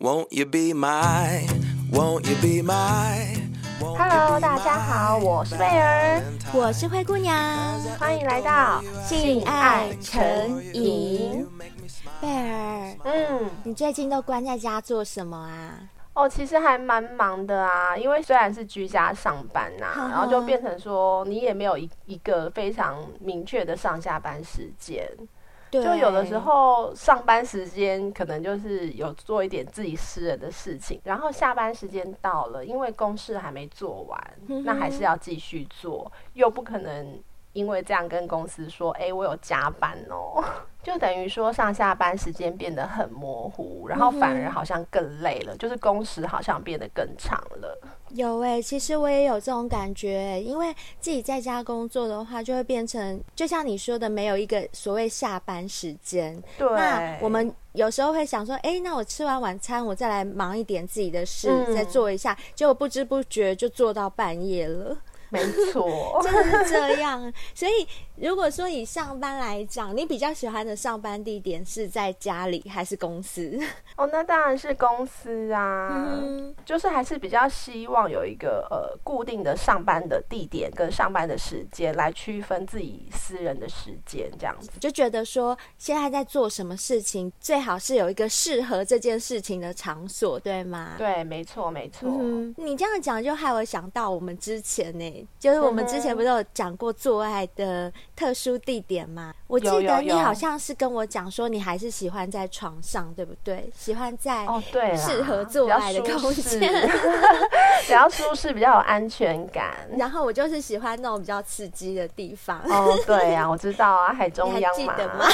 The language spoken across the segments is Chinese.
Won't you be my, won't you be my? Hello，大家好，我是贝儿，我是灰姑娘，欢迎来到性爱成瘾。贝儿，嗯，你最近都关在家做什么啊？哦，其实还蛮忙的啊，因为虽然是居家上班呐、啊，然后就变成说你也没有一一个非常明确的上下班时间。对，就有的时候上班时间可能就是有做一点自己私人的事情，然后下班时间到了，因为公事还没做完，嗯、那还是要继续做，又不可能因为这样跟公司说，哎、欸，我有加班哦。就等于说上下班时间变得很模糊，然后反而好像更累了，嗯、就是工时好像变得更长了。有哎、欸，其实我也有这种感觉、欸，因为自己在家工作的话，就会变成就像你说的，没有一个所谓下班时间。对，那我们有时候会想说，哎、欸，那我吃完晚餐，我再来忙一点自己的事，嗯、再做一下，结果不知不觉就做到半夜了。没错，真的是这样。所以，如果说以上班来讲，你比较喜欢的上班地点是在家里还是公司？哦，那当然是公司啊。嗯，就是还是比较希望有一个呃固定的上班的地点跟上班的时间来区分自己私人的时间，这样子就觉得说现在在做什么事情，最好是有一个适合这件事情的场所，对吗？对，没错，没错。嗯，你这样讲就害我想到我们之前呢。就是我们之前不是有讲过做爱的特殊地点吗？我记得你好像是跟我讲说，你还是喜欢在床上，对不对？喜欢在哦，对，适合做爱的空间，比较舒适，比较有安全感。然后我就是喜欢那种比较刺激的地方。哦，对呀，我知道啊，海中央嘛，记得吗？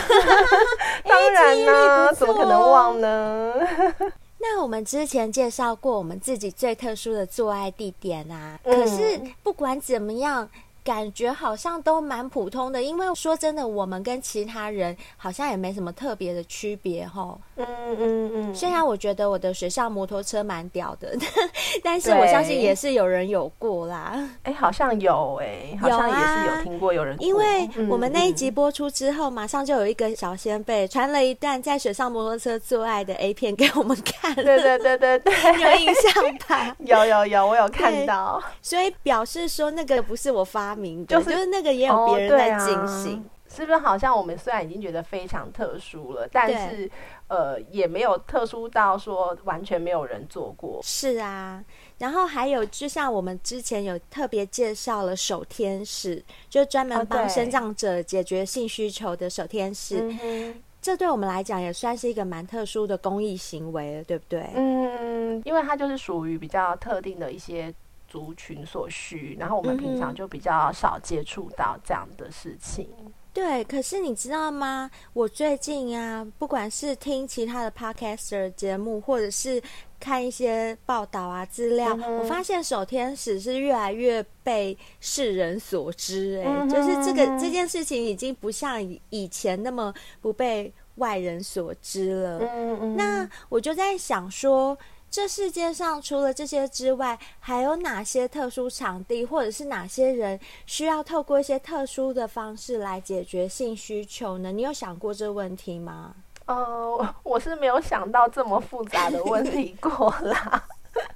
当然呢，怎么可能忘呢？那我们之前介绍过我们自己最特殊的做爱地点啊，嗯、可是不管怎么样。感觉好像都蛮普通的，因为说真的，我们跟其他人好像也没什么特别的区别哈。嗯嗯嗯。虽然我觉得我的水上摩托车蛮屌的，但是我相信也是有人有过啦。哎、欸，好像有哎、欸，好像也是有听过有人过。因为我们那一集播出之后，马上就有一个小仙贝传了一段在水上摩托车做爱的 A 片给我们看。对对对对对，有印象吧？有有有，我有看到。所以表示说那个不是我发。就是就是那个也有别人在进行、哦啊，是不是？好像我们虽然已经觉得非常特殊了，但是呃也没有特殊到说完全没有人做过。是啊，然后还有就像我们之前有特别介绍了守天使，就专门帮生长者解决性需求的守天使，哦、这对我们来讲也算是一个蛮特殊的公益行为了，对不对？嗯，因为它就是属于比较特定的一些。族群所需，然后我们平常就比较少接触到这样的事情。嗯。对，可是你知道吗？我最近啊，不管是听其他的 podcaster 节目，或者是看一些报道啊、资料，嗯、我发现守天使是越来越被世人所知。哎、嗯，就是这个这件事情已经不像以前那么不被外人所知了。嗯嗯，那我就在想说。这世界上除了这些之外，还有哪些特殊场地，或者是哪些人需要透过一些特殊的方式来解决性需求呢？你有想过这个问题吗？呃，我是没有想到这么复杂的问题 过啦。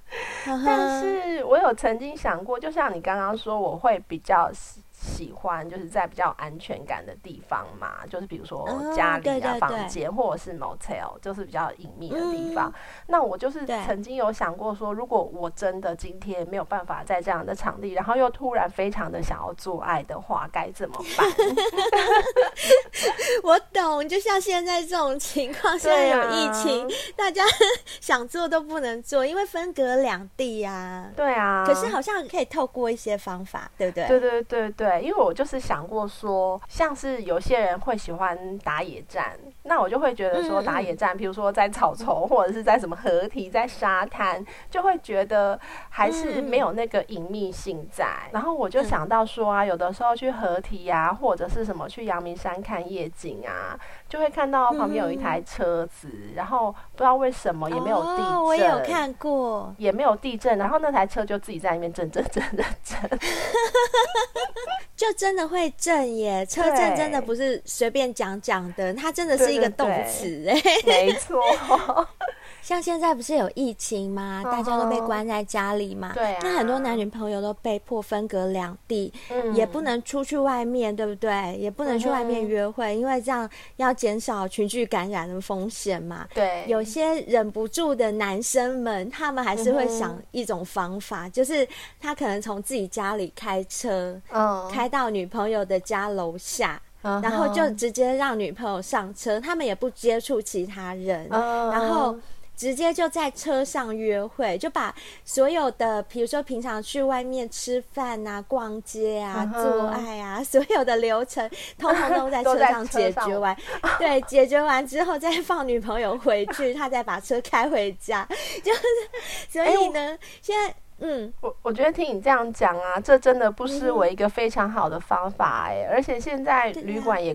但是我有曾经想过，就像你刚刚说，我会比较。喜欢就是在比较安全感的地方嘛，就是比如说家里啊、哦、对对对房间，或者是 motel，就是比较隐秘的地方。嗯、那我就是曾经有想过说，如果我真的今天没有办法在这样的场地，然后又突然非常的想要做爱的话，该怎么办？我懂，就像现在这种情况，现在有疫情，啊、大家 想做都不能做，因为分隔两地呀、啊。对啊。可是好像可以透过一些方法，对不对？对对对对。对，因为我就是想过说，像是有些人会喜欢打野战，那我就会觉得说打野战，比如说在草丛或者是在什么河堤、在沙滩，就会觉得还是没有那个隐秘性在。然后我就想到说啊，有的时候去河堤啊，或者是什么去阳明山看夜景啊，就会看到旁边有一台车子，然后不知道为什么也没有地震，我也有看过，也没有地震，然后那台车就自己在那边震震震震震。就真的会震耶，车震真的不是随便讲讲的，它真的是一个动词。哎，没错。像现在不是有疫情吗？大家都被关在家里嘛。对啊。那很多男女朋友都被迫分隔两地，嗯，也不能出去外面，对不对？也不能去外面约会，因为这样要减少群聚感染的风险嘛。对。有些忍不住的男生们，他们还是会想一种方法，就是他可能从自己家里开车，嗯，开到女朋友的家楼下。然后就直接让女朋友上车，他们也不接触其他人，然后直接就在车上约会，就把所有的，比如说平常去外面吃饭啊、逛街啊、做爱啊，所有的流程，通通都在车上解决完。对，解决完之后再放女朋友回去，他再把车开回家，就是所以呢，现在。嗯，我我觉得听你这样讲啊，这真的不失为一个非常好的方法哎、欸，而且现在旅馆也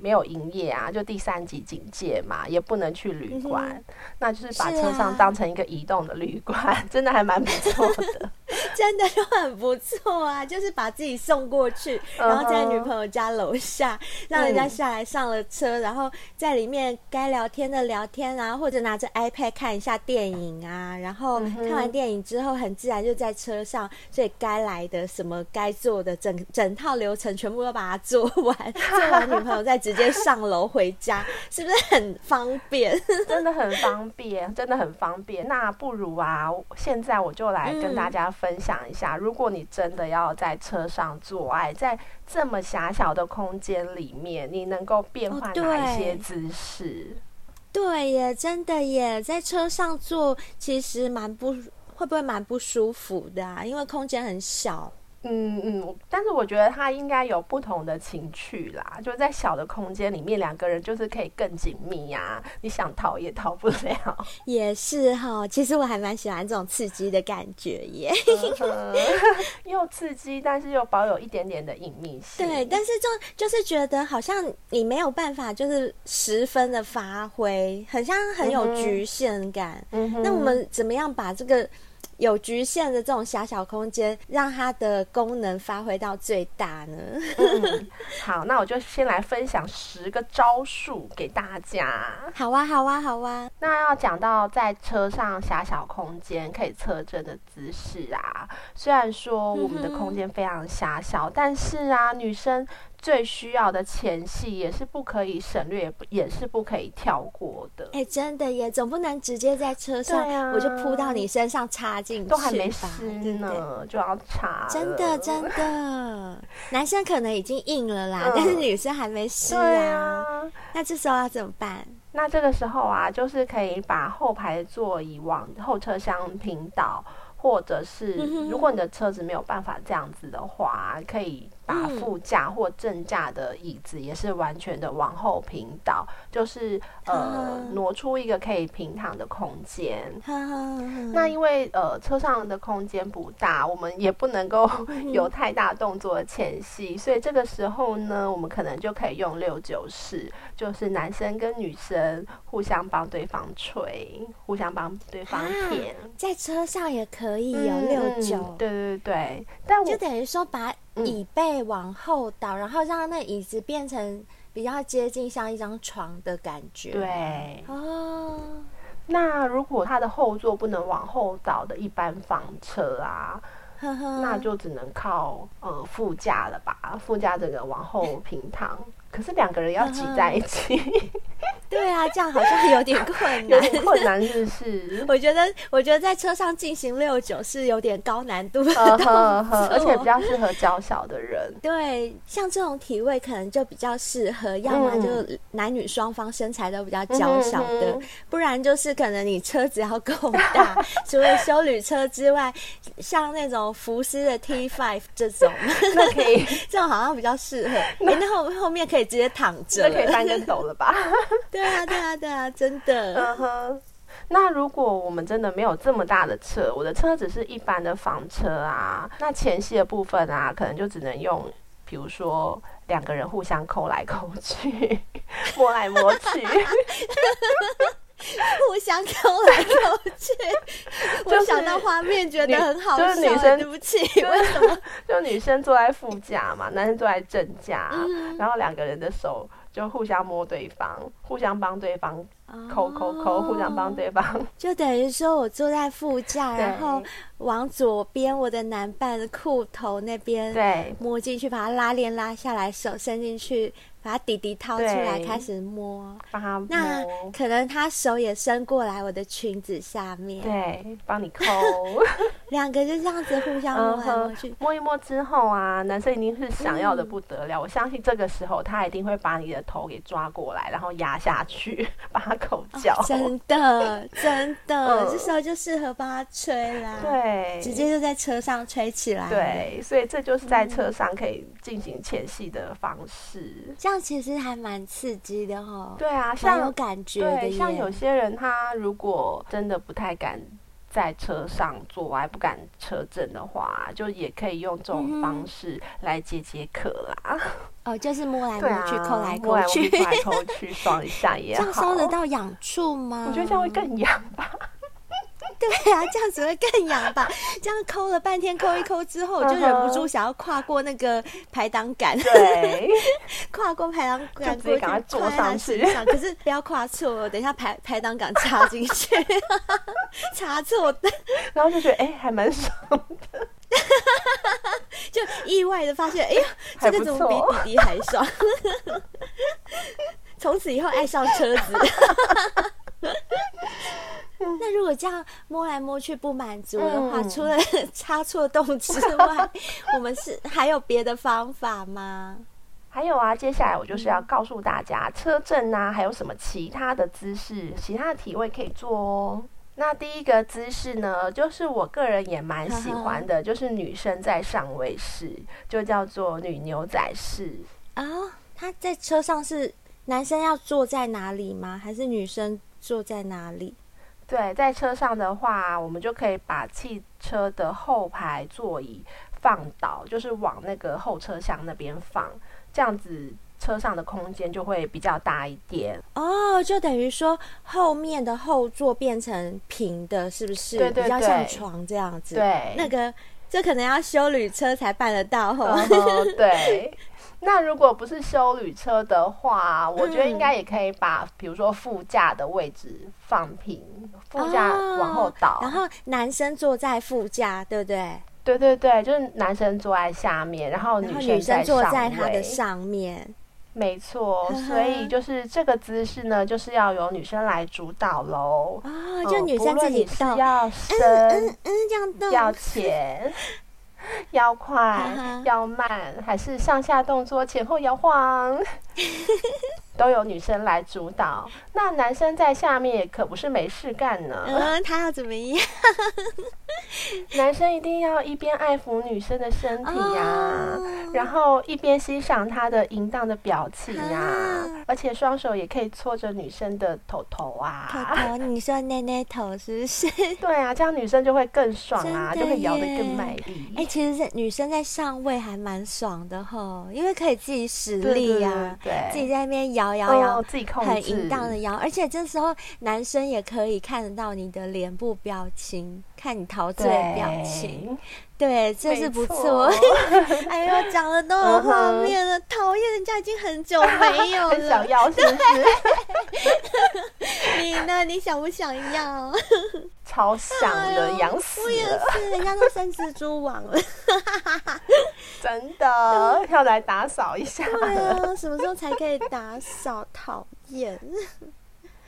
没有营业啊，就第三级警戒嘛，也不能去旅馆，嗯，那就是把车上当成一个移动的旅馆，啊，真的还蛮不错的。真的就很不错啊，就是把自己送过去，然后在女朋友家楼下，让人家下来上了车，然后在里面该聊天的聊天啊，或者拿着 iPad 看一下电影啊，然后看完电影之后，很自然就在车上，所以该来的什么该做的整整套流程全部都把它做完，做完女朋友再直接上楼回家，是不是很方便？真的很方便，真的很方便。那不如啊，现在我就来跟大家分。享一下，如果你真的要在车上做爱，在这么狭小的空间里面，你能够变换哪一些姿势？哦，对耶，真的耶，在车上做其实蛮不，会不会蛮不舒服的啊？因为空间很小。嗯嗯，但是我觉得他应该有不同的情趣啦，就在小的空间里面，两个人就是可以更紧密呀、啊，你想逃也逃不了。也是哈，其实我还蛮喜欢这种刺激的感觉耶，嗯、又刺激，但是又保有一点点的隐秘性。对，但是就就是觉得好像你没有办法，就是十分的发挥，很像很有局限感。嗯，那我们怎么样把这个？有局限的这种狭小空间，让它的功能发挥到最大呢？嗯，好，那我就先来分享十个招数给大家。好啊，好啊，好啊。那要讲到在车上狭小空间可以侧正的姿势啊，虽然说我们的空间非常狭小，嗯，但是啊，女生。最需要的前戏也是不可以省略，也是不可以跳过的。哎、欸，真的耶，总不能直接在车上，啊、我就扑到你身上插进去，都还没湿呢，就要插。真的真的，男生可能已经硬了啦，嗯、但是女生还没湿啊，啊。那这时候要怎么办？那这个时候啊，就是可以把后排座椅往后车厢平倒，或者是如果你的车子没有办法这样子的话，可以。把副驾或正驾的椅子也是完全的往后平倒，就是呃挪出一个可以平躺的空间。那因为呃车上的空间不大，我们也不能够有太大动作的前戏，所以这个时候呢，我们可能就可以用六九式，就是男生跟女生互相帮对方吹，互相帮对方舔，在车上也可以有六九。对对对，但我就等于说把。椅背往后倒，然后让那椅子变成比较接近像一张床的感觉。对哦，那如果它的后座不能往后倒的一般房车啊，那就只能靠呃副驾了吧？副驾这个往后平躺。可是两个人要挤在一起，对啊，这样好像有点困难，有点困难，是不是？我觉得，我觉得在车上进行六九是有点高难度的而且比较适合娇小的人。对，像这种体位可能就比较适合，要么就男女双方身材都比较娇小的，嗯，不然就是可能你车子要够大，除了修旅车之外，像那种福斯的 T5 这种，那可以，这种好像比较适合。那、欸、后后面可以。可以直接躺着，那可以翻跟斗了吧？对啊，对啊，对啊，真的。嗯哼。那如果我们真的没有这么大的车，我的车只是一般的房车啊，那前戏的部分啊，可能就只能用，比如说两个人互相抠来抠去，摸来摸去。互相抠来抠去，我想到画面觉得很好笑。就是女生，对不起，为什么？就女生坐在副驾嘛，男生坐在正驾，嗯、然后两个人的手就互相摸对方，互相帮对方抠抠抠，互相帮对方。就等于说我坐在副驾，然后往左边我的男伴的裤头那边，对，摸进去，把他拉链拉下来，手伸进去。把弟弟掏出来，开始摸，帮他摸。那可能他手也伸过来我的裙子下面，对，帮你抠。两个就这样子互相摸来摸去，摸一摸之后啊，男生一定是想要的不得了。嗯、我相信这个时候他一定会把你的头给抓过来，然后压下去，把他口交。哦、真的，真的，嗯、这时候就适合帮他吹啦。对，直接就在车上吹起来。对，所以这就是在车上可以进行前戏的方式。嗯、这样。其实还蛮刺激的哈，对啊，像有感觉的。对，像有些人他如果真的不太敢在车上坐，还不敢车震的话，就也可以用这种方式来解解渴啦。嗯、哦，就是摸来摸去，抠、啊、来抠去，摸来抠去，爽一下也好。这样烧得到痒处吗？我觉得这样会更痒吧。对啊，这样子会更痒吧？这样抠了半天，抠一抠之后，我就忍不住想要跨过那个排挡杆，对，跨过排挡杆，直接赶快坐上去。可是不要跨错，等一下排排挡杆插进去，插错的，然后就觉得哎、欸，还蛮爽的，就意外的发现，哎呀，这个怎么比弟弟还爽？从此以后爱上车子。那如果这样摸来摸去不满足的话，嗯、除了 插错洞之外，我们是还有别的方法吗？还有啊，接下来我就是要告诉大家，车震啊，还有什么其他的姿势、其他的体位可以做哦。那第一个姿势呢，就是我个人也蛮喜欢的，就是女生在上位式，就叫做女牛仔式啊。他、哦、在车上是男生要坐在哪里吗？还是女生坐在哪里？对，在车上的话，我们就可以把汽车的后排座椅放倒，就是往那个后车厢那边放，这样子车上的空间就会比较大一点。哦，就等于说后面的后座变成平的，是不是？对对对，比较像床这样子。对，那个这可能要修旅车才办得到。哦，对。那如果不是修旅车的话，我觉得应该也可以把，比如说副驾的位置放平，副驾往后倒，哦，然后男生坐在副驾，对不对？对对对，就是男生坐在下面，然后女生，女生坐在他的上面。没错，所以就是这个姿势呢，就是要由女生来主导喽。哦，就女生自己动，要深，嗯嗯，嗯，这样动，要浅。要快要慢，还是上下动作前后摇晃，都由女生来主导。那男生在下面也可不是没事干呢。嗯，他要怎么样？男生一定要一边爱抚女生的身体呀、然后一边欣赏她的淫荡的表情呀、啊，啊、而且双手也可以搓着女生的头头啊。头头，你说捏捏头是不是？对啊，这样女生就会更爽啊，就会摇得更卖力。哎、欸，其实是女生在上位还蛮爽的哈，因为可以自己使力呀、啊，对，对，对，自己在那边摇摇摇，自己控制，很淫荡的摇，而且这时候男生也可以看得到你的脸部表情。看你陶醉的表情，对，这是不错。哎呦，讲的都有画面了，讨厌，人家已经很久没有了，想要是不是？你呢？你想不想要？超想的，痒死了！我也是，人家都生蜘蛛网了，真的要来打扫一下。对啊，什么时候才可以打扫？讨厌。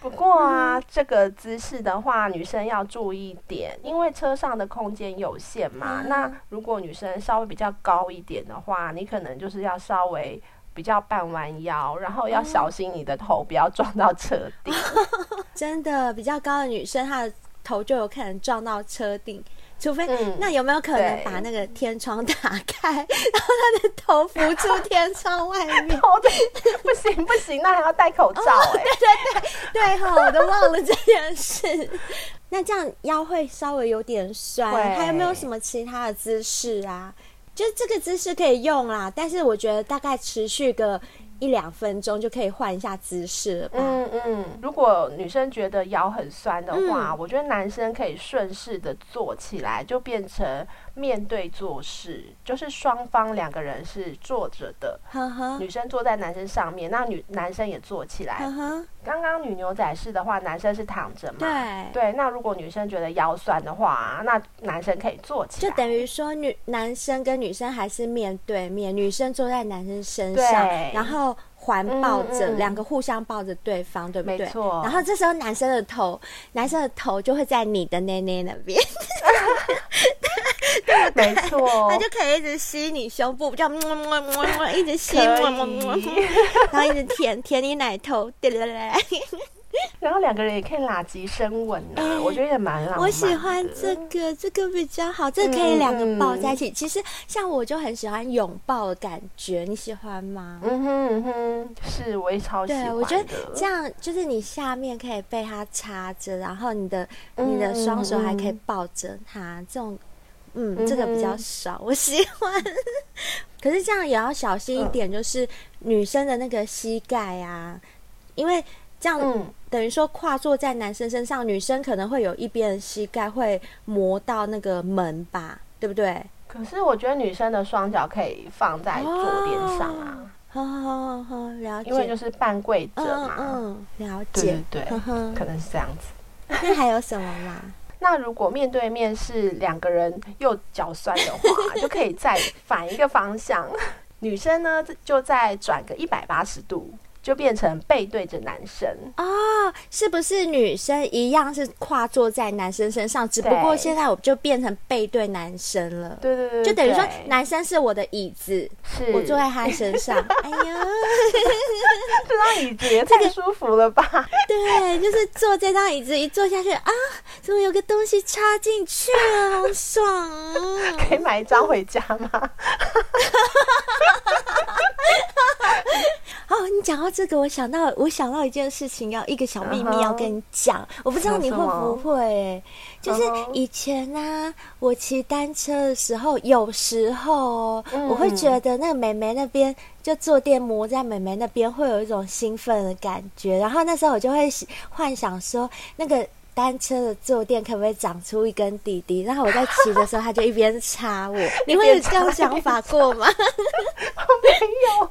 不过啊，这个姿势的话，女生要注意点，因为车上的空间有限嘛。那如果女生稍微比较高一点的话，你可能就是要稍微比较半弯腰，然后要小心你的头不要撞到车顶。真的，比较高的女生，她的头就有可能撞到车顶。除非，嗯、那有没有可能把那个天窗打开，然后他的头浮出天窗外面？不行不行，那还要戴口罩！对对对对哈，我都忘了这件事。那这样腰会稍微有点酸，还有没有什么其他的姿势啊？就这个姿势可以用啦，但是我觉得大概持续个一两分钟就可以换一下姿势了吧？嗯嗯。如果女生觉得腰很酸的话，嗯、我觉得男生可以顺势的坐起来，就变成面对做事，就是双方两个人是坐着的，女生坐在男生上面，那女男生也坐起来。刚刚女牛仔式的话，男生是躺着嘛？对对。那如果女生觉得腰酸的话，那男生可以坐起来，就等于说女男生跟女生还是面对面，女生坐在男生身上，然后环抱着，嗯嗯两个互相抱着对方，对不对？没错。然后这时候男生的头，男生的头就会在你的内内那边。没错，他就可以一直吸你胸部，这样么么么么，一直吸，可以么么么，然后一直舔舔你奶头，对对对。然后两个人也可以拉吉深吻呢，欸、我觉得也蛮浪漫。我喜欢这个，这个比较好，这个可以两个抱在一起。其实像我就很喜欢拥抱的感觉，你喜欢吗？嗯哼嗯哼，是，我也超喜欢。对，我觉得这样就是你下面可以被他插着，然后你的你的双手还可以抱着他，这种。嗯，这个比较少，嗯、我喜欢。可是这样也要小心一点，就是女生的那个膝盖啊，因为这样等于说跨坐在男生身上，女生可能会有一边的膝盖会磨到那个门吧，对不对？可是我觉得女生的双脚可以放在坐垫上啊。好好好，了解。因为就是半跪着嘛。嗯，了解。对对对，可能是这样子。那还有什么吗？那如果面对面是两个人又脚酸的话，就可以再反一个方向，女生呢就再转个一百八十度。就变成背对着男生哦，是不是女生一样是跨坐在男生身上？只不过现在我就变成背对男生了。对对对，就等于说男生是我的椅子，是我坐在他身上。哎呀，这张椅子也太舒服了吧？对，就是坐这张椅子一坐下去啊，怎么有个东西插进去了，好爽啊！可以买一张回家吗？哦，你讲到这个，我想到我想到一件事情，要一个小秘密要跟你讲，uh huh. 我不知道你会不会、欸，就是以前呢、啊，我骑单车的时候，有时候我会觉得那个美眉那边就坐垫磨在美眉那边，会有一种兴奋的感觉，然后那时候我就会幻想说那个。单车的坐垫可不可以长出一根弟弟？然后我在骑的时候，他就一边插我。你会有这样想法过吗？没有。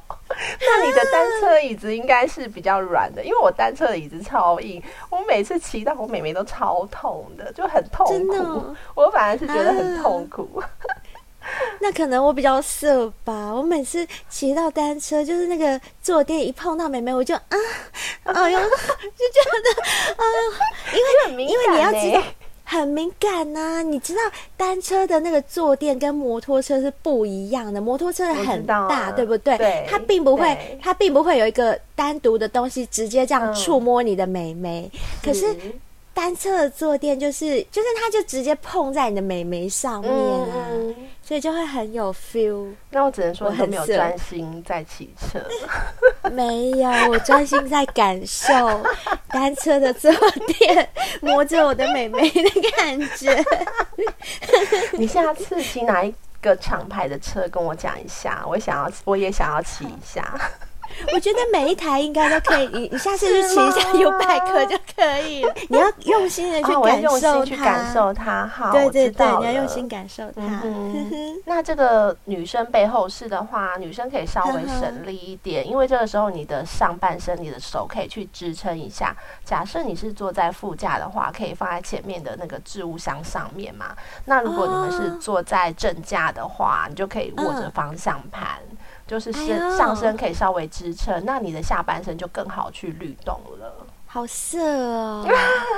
那你的单车椅子应该是比较软的，因为我单车的椅子超硬，我每次骑到我妹妹都超痛的，就很痛苦。真的哦？我反而是觉得很痛苦。啊 那可能我比较色吧，我每次骑到单车，就是那个坐垫一碰到妹妹，我就啊，哎呦，就觉得啊，因为因为你要知道很敏感呐、啊，你知道单车的那个坐垫跟摩托车是不一样的，摩托车很大，对不对？对，它并不会，它并不会有一个单独的东西直接这样触摸你的美眉，嗯、可是。单车的坐垫就是，就是它就直接碰在你的美眉上面啊，嗯、所以就会很有 feel。那我只能说，我很没有专心在骑车。没有，我专心在感受 单车的坐垫摸着我的美眉的感觉。你下次骑哪一个厂牌的车，跟我讲一下，我想要，我也想要骑一下。我觉得每一台应该都可以，你你下次去骑一下 U-Bike 就可以了。你要用心的去感受它，去感受它。好，对对对，你要用心感受它。那这个女生背后是的话，女生可以稍微省力一点，因为这个时候你的上半身，你的手可以去支撑一下。假设你是坐在副驾的话，可以放在前面的那个置物箱上面嘛。那如果你们是坐在正驾的话，你就可以握着方向盘。就是身上身可以稍微支撑，那你的下半身就更好去律动了。好色哦！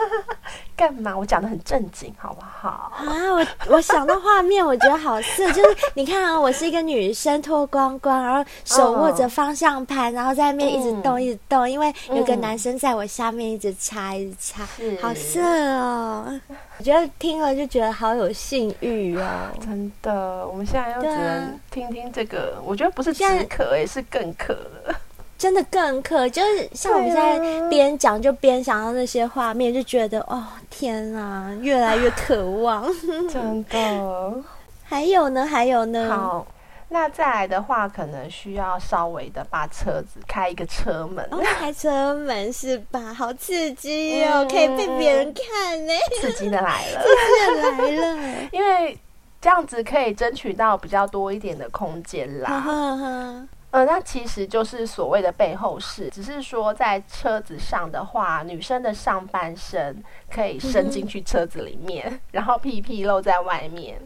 干嘛？我讲的很正经，好不好？啊，我我想到画面，我觉得好色，就是你看啊，我是一个女生，脱光光，然后手握着方向盘，然后在那边一直动，一直动，因为有个男生在我下面一直插，一直插，好色哦！我觉得听了就觉得好有性欲哦，真的。我们现在又只能听听这个，我觉得不是止渴，也是更渴了。真的更渴，就是像我们在边讲就边想到那些画面，就觉得哦天啊，越来越渴望。真的。还有呢？还有呢？好，那再来的话，可能需要稍微的把车子开一个车门，哦、开车门是吧？好刺激哦，嗯、可以被别人看呢，刺激的来了，刺激的来了，因为这样子可以争取到比较多一点的空间啦。呃，那其实就是所谓的背后式，只是说在车子上的话，女生的上半身可以伸进去车子里面，嗯、然后屁屁露在外面，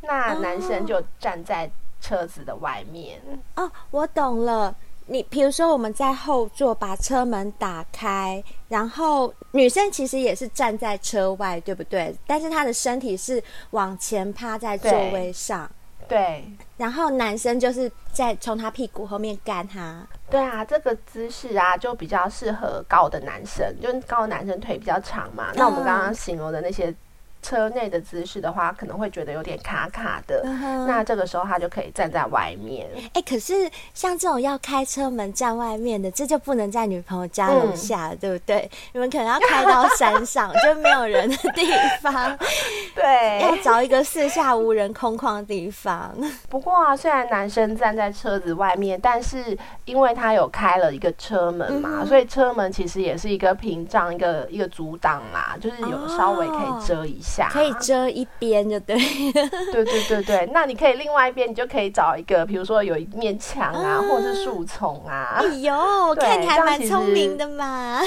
那男生就站在车子的外面。哦，我懂了。你比如说我们在后座把车门打开，然后女生其实也是站在车外，对不对？但是她的身体是往前趴在座位上。对，然后男生就是在从他屁股后面干他。对啊，这个姿势啊，就比较适合高的男生，就是高的男生腿比较长嘛。那我们刚刚形容的那些。车内的姿势的话，可能会觉得有点卡卡的。Uh. 那这个时候他就可以站在外面。哎、欸，可是像这种要开车门站外面的，这就不能在女朋友家楼下，嗯、对不对？你们可能要开到山上，就没有人的地方。对，要找一个四下无人、空旷的地方。不过啊，虽然男生站在车子外面，但是因为他有开了一个车门嘛，嗯、所以车门其实也是一个屏障，一个一个阻挡啦，就是有稍微可以遮一下。Oh. 可以遮一边就对，对对对对。那你可以另外一边，你就可以找一个，比如说有一面墙啊，嗯、或者是树丛啊。哎呦，我看你还蛮聪明的嘛，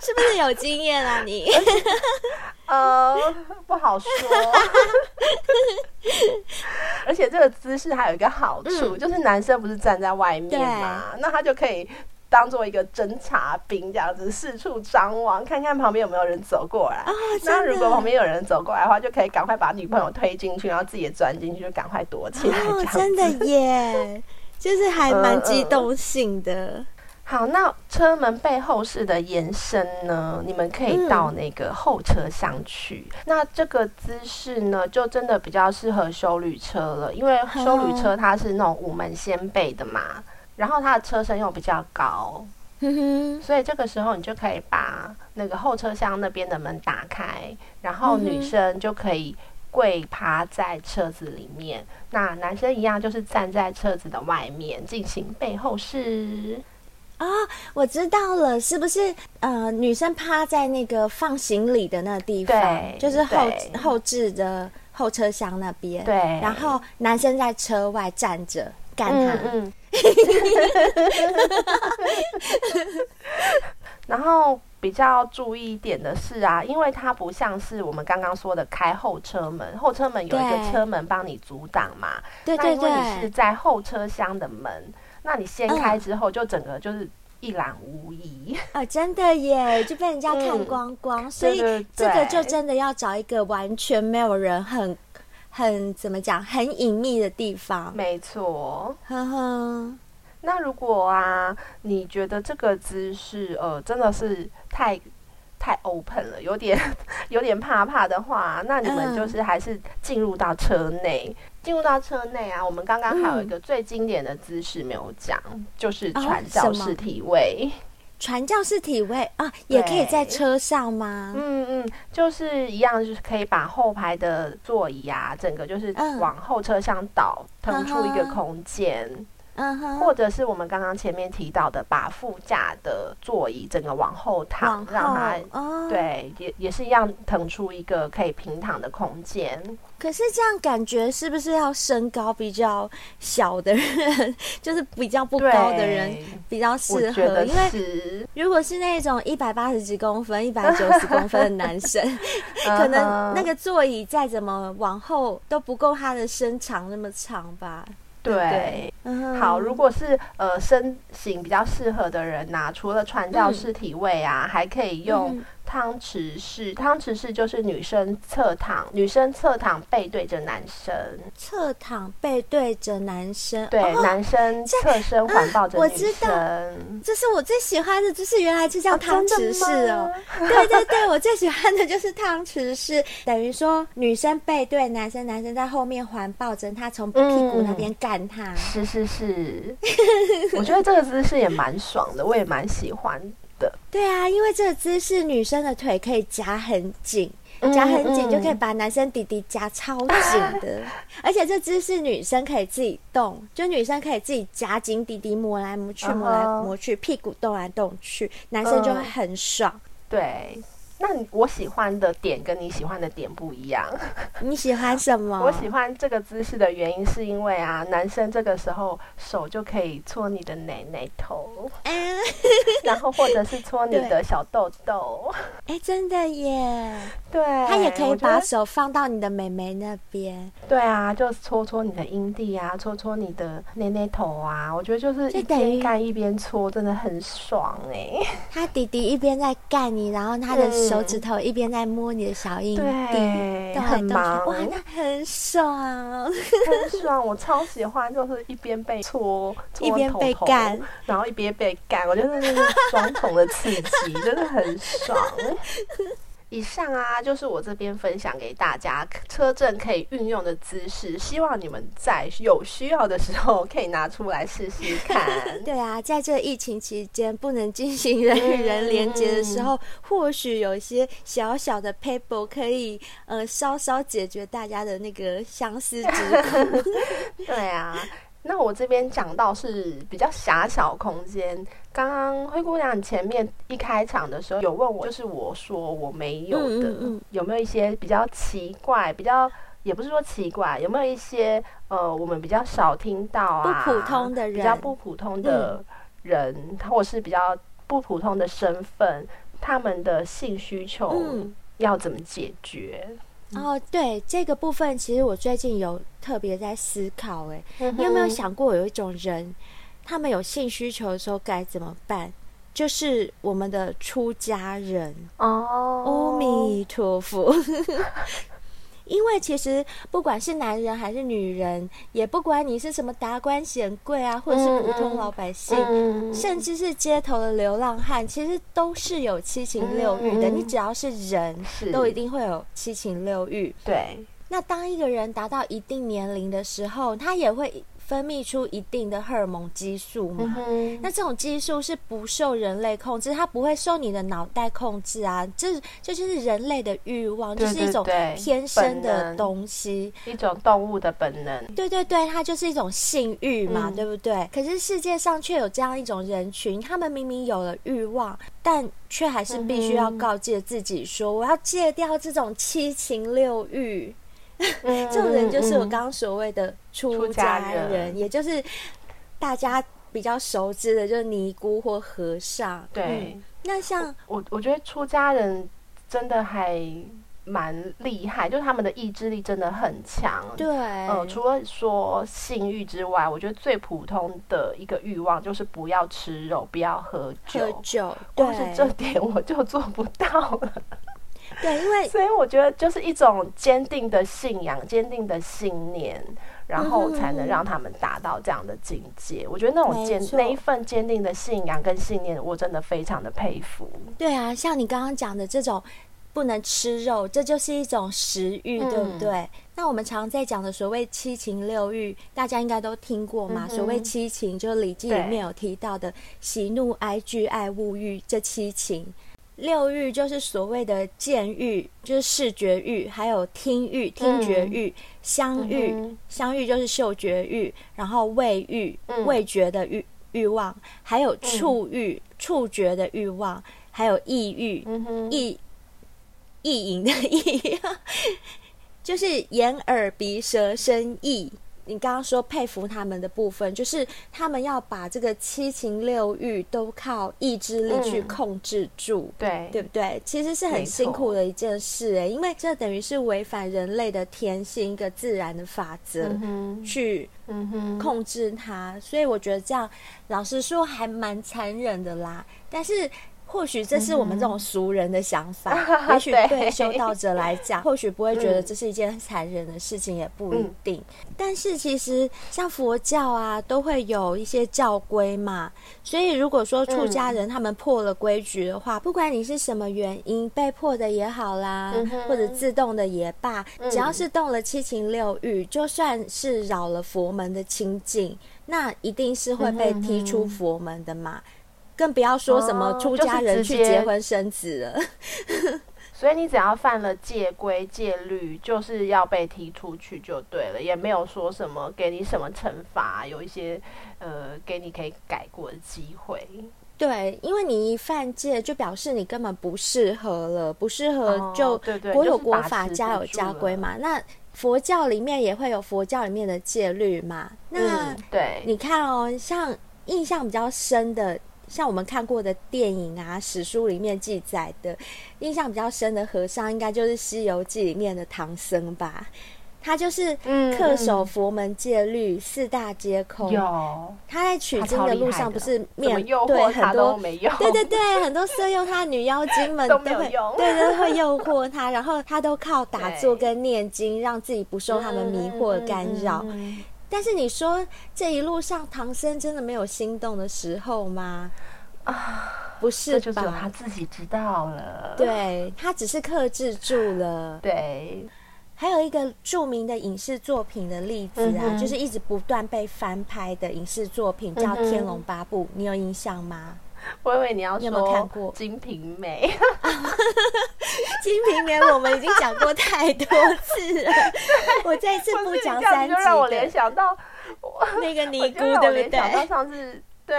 是不是有经验啊你？呃，不好说。而且这个姿势还有一个好处，嗯、就是男生不是站在外面嘛，那他就可以。当做一个侦察兵这样子四处张望，看看旁边有没有人走过来。哦、那如果旁边有人走过来的话，就可以赶快把女朋友推进去，然后自己也钻进去，就赶快躲起来。哦，真的耶，就是还蛮机动性的。嗯嗯。好，那车门背后式的延伸呢？你们可以到那个后车厢去。嗯、那这个姿势呢，就真的比较适合修旅车了，因为修旅车它是那种五门掀背的嘛。然后它的车身又比较高，所以这个时候你就可以把那个后车厢那边的门打开，然后女生就可以跪趴在车子里面，那男生一样就是站在车子的外面进行背后式。啊、哦，我知道了，是不是？呃，女生趴在那个放行李的那个地方，就是后后置的后车厢那边，对，然后男生在车外站着干他。嗯嗯 然后比较注意一点的是啊，因为它不像是我们刚刚说的开后车门，后车门有一个车门帮你阻挡嘛。对对对。那因为你是在后车厢的门，那你掀开之后，就整个就是一览无遗。啊、真的耶，就被人家看光光。嗯、所以这个就真的要找一个完全没有人很。很怎么讲？很隐秘的地方。没错，呵呵。那如果啊，你觉得这个姿势呃真的是太太 open 了，有点 有点怕怕的话，那你们就是还是进入到车内。进、嗯、入到车内啊，我们刚刚还有一个最经典的姿势没有讲，嗯、就是传教士体位。哦传教士体位啊，也可以在车上吗？嗯嗯，就是一样，就是可以把后排的座椅啊，整个就是往后车厢倒，腾出一个空间。嗯哼，或者是我们刚刚前面提到的，把副驾的座椅整个往后躺，后让它、哦、对，也也是一样腾出一个可以平躺的空间。可是这样感觉是不是要身高比较小的人，就是比较不高的人比较适合？因为如果是那种一百八十几公分、一百九十公分的 男生，可能那个座椅再怎么往后都不够他的身长那么长吧。对，好，如果是呃身形比较适合的人呐、啊，除了传教士体位啊，嗯、还可以用。汤匙式，汤匙式就是女生侧躺，女生侧躺背对着男生，侧躺背对着男生，对，哦、男生侧身环抱着女生。我知道，这是我最喜欢的，就是原来就叫汤匙式哦。哦对对对，我最喜欢的就是汤匙式，等于说女生背对男生，男生在后面环抱着他，从屁股那边干他。嗯、是是是，我觉得这个姿势也蛮爽的，我也蛮喜欢。对啊，因为这个姿势，女生的腿可以夹很紧，夹很紧就可以把男生弟弟夹超紧的，而且这姿势女生可以自己动，就女生可以自己夹紧弟弟磨来磨去，磨来磨去，屁股动来动去，男生就会很爽。对。那我喜欢的点跟你喜欢的点不一样。你喜欢什么？我喜欢这个姿势的原因是因为啊，男生这个时候手就可以搓你的奶奶头，然后或者是搓你的小豆豆。哎、欸，真的耶！对，他也可以把手放到你的美眉那边。对啊，就搓搓你的阴蒂啊，搓搓你的奶奶头啊。我觉得就是一边干一边搓，真的很爽哎、欸。他弟弟一边在干你，然后他的。手指头一边在摸你的小阴蒂，都很忙，哇，那很爽，很 爽，我超喜欢，就是一边被搓，一边被干，然后一边被干，我觉得那是双重的刺激，真的很爽。以上啊，就是我这边分享给大家车震可以运用的姿势，希望你们在有需要的时候可以拿出来试试看。对啊，在这疫情期间不能进行人与人连接的时候，嗯、或许有一些小小的 paper 可以呃稍稍解决大家的那个相思之苦。对啊。那我这边讲到是比较狭小空间。刚刚灰姑娘前面一开场的时候有问我，就是我说我没有的，嗯嗯、有没有一些比较奇怪、比较也不是说奇怪，有没有一些呃我们比较少听到啊，不普通的人，比较不普通的人，嗯、或是比较不普通的身份，他们的性需求要怎么解决？嗯哦，对这个部分，其实我最近有特别在思考。哎，你有没有想过，有一种人，他们有性需求的时候该怎么办？就是我们的出家人哦，阿弥陀佛。因为其实不管是男人还是女人，也不管你是什么达官显贵啊，或者是普通老百姓，嗯嗯、甚至是街头的流浪汉，其实都是有七情六欲的。嗯、你只要是人，是都一定会有七情六欲。对。那当一个人达到一定年龄的时候，他也会。分泌出一定的荷尔蒙激素嘛，嗯、那这种激素是不受人类控制，它不会受你的脑袋控制啊，这这就是人类的欲望，对对对，就是一种天生的东西，一种动物的本能。对对对，它就是一种性欲嘛，嗯、对不对？可是世界上却有这样一种人群，他们明明有了欲望，但却还是必须要告诫自己说，嗯、我要戒掉这种七情六欲。这种人就是我刚刚所谓的出家人，人也就是大家比较熟知的，就是尼姑或和尚。对，嗯、那像我，我觉得出家人真的还蛮厉害，就是他们的意志力真的很强。对，呃，除了说性欲之外，我觉得最普通的一个欲望就是不要吃肉，不要喝酒。喝酒，光是这点我就做不到了。对，因为所以我觉得就是一种坚定的信仰、坚定的信念，然后才能让他们达到这样的境界。嗯、我觉得那种坚那一份坚定的信仰跟信念，我真的非常的佩服。对啊，像你刚刚讲的这种不能吃肉，这就是一种食欲，嗯、对不对？那我们常常在讲的所谓七情六欲，大家应该都听过嘛？嗯、所谓七情，就是《礼记》里面有提到的喜怒哀惧爱物欲这七情。六欲就是所谓的见欲，就是视觉欲，还有听欲，听觉欲；香欲，嗯、哼。香欲就是嗅觉欲；然后味欲，嗯、味觉的欲欲望；还有触欲，嗯、触觉的欲望；还有意欲，意意淫的意，就是眼耳鼻舌身意。你刚刚说佩服他们的部分，就是他们要把这个七情六欲都靠意志力去控制住，嗯、对对不对？其实是很辛苦的一件事诶，错因为这等于是违反人类的天性，一个自然的法则，去控制它。嗯、所以我觉得这样，老实说还蛮残忍的啦。但是。或许这是我们这种俗人的想法，嗯、也许对修道者来讲，或许不会觉得这是一件很残忍的事情，也不一定。嗯、但是其实像佛教啊，都会有一些教规嘛。所以如果说出家人他们破了规矩的话，嗯、不管你是什么原因被迫的也好啦，嗯、或者自动的也罢，只要是动了七情六欲，就算是扰了佛门的清净，那一定是会被踢出佛门的嘛。更不要说什么出家人去结婚生子了，哦、所以你只要犯了戒规戒律，就是要被踢出去就对了，也没有说什么给你什么惩罚，有一些呃给你可以改过的机会。对，因为你一犯戒，就表示你根本不适合了，不适合就国有国法，家有家规嘛。那佛教里面也会有佛教里面的戒律嘛。那、嗯、对，你看哦，像印象比较深的。像我们看过的电影啊、史书里面记载的，印象比较深的和尚，应该就是《西游记》里面的唐僧吧？他就是恪守佛门戒律，嗯、四大皆空。有他在取经的路上，不是面对很多对对对，很多色诱他女妖精们 都会 对都会诱惑他，然后他都靠打坐跟念经，让自己不受他们迷惑干扰。但是你说这一路上唐僧真的没有心动的时候吗？啊，不是吧？这就只有他自己知道了。对，他只是克制住了。对，还有一个著名的影视作品的例子啊，嗯、就是一直不断被翻拍的影视作品叫《天龙八部》，嗯，你有印象吗？我以为你要说，金瓶梅》？《金瓶梅》我们已经讲过太多次了，我这一次不讲三集，就让我联想到那个尼姑，对不对？上次对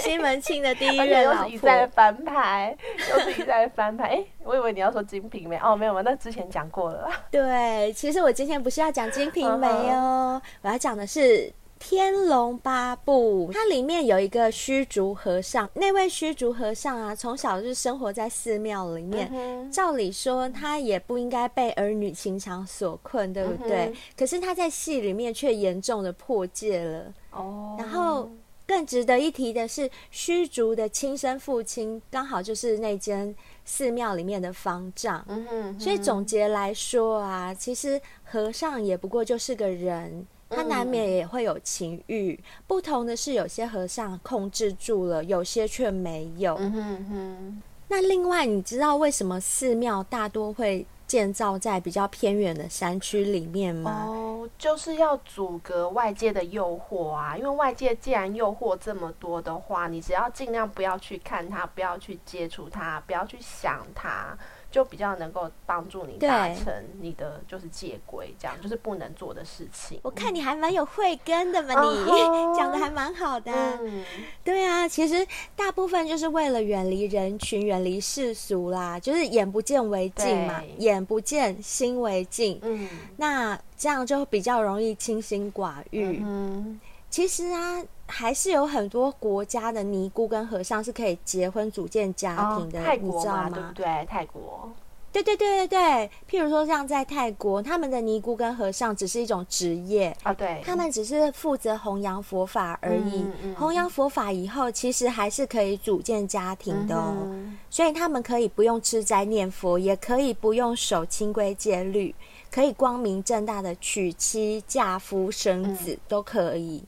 西门庆的第一 任老婆，又是一再翻拍，又是一再翻拍。哎，我以为你要说《金瓶梅》哦，没有，那之前讲过了。对，其实我今天不是要讲《金瓶梅》哦，我要讲的是。《天龙八部》它里面有一个虚竹和尚，那位虚竹和尚啊，从小就生活在寺庙里面。嗯、照理说，他也不应该被儿女情长所困，对不对？嗯、可是他在戏里面却严重的破戒了。哦。然后更值得一提的是，虚竹的亲生父亲刚好就是那间寺庙里面的方丈。嗯哼。所以总结来说啊，其实和尚也不过就是个人。他难免也会有情欲，不同的是，有些和尚控制住了，有些却没有。嗯哼哼。那另外，你知道为什么寺庙大多会建造在比较偏远的山区里面吗？哦，就是要阻隔外界的诱惑啊！因为外界既然诱惑这么多的话，你只要尽量不要去看它，不要去接触它，不要去想它。就比较能够帮助你达成你的就是戒规，这样就是不能做的事情。我看你还蛮有慧根的嘛，你 讲的还蛮好的。嗯，对啊，其实大部分就是为了远离人群、远离世俗啦，就是眼不见为净嘛，眼不见心为净。嗯，那这样就比较容易清心寡欲。嗯，其实啊。还是有很多国家的尼姑跟和尚是可以结婚组建家庭的，哦、你知道吗？对不对？泰国，对对对对对。譬如说，像在泰国，他们的尼姑跟和尚只是一种职业啊，哦，对，他们只是负责弘扬佛法而已。嗯嗯、弘扬佛法以后，其实还是可以组建家庭的哦。嗯、所以他们可以不用吃斋念佛，也可以不用守清规戒律，可以光明正大的娶妻嫁夫生子，嗯、都可以。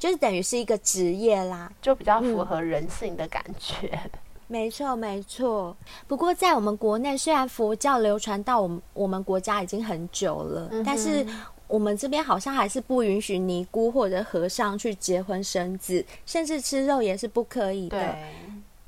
就是等于是一个职业啦，就比较符合人性的感觉。嗯、没错，没错。不过在我们国内，虽然佛教流传到我们我们国家已经很久了，嗯、但是我们这边好像还是不允许尼姑或者和尚去结婚生子，甚至吃肉也是不可以的。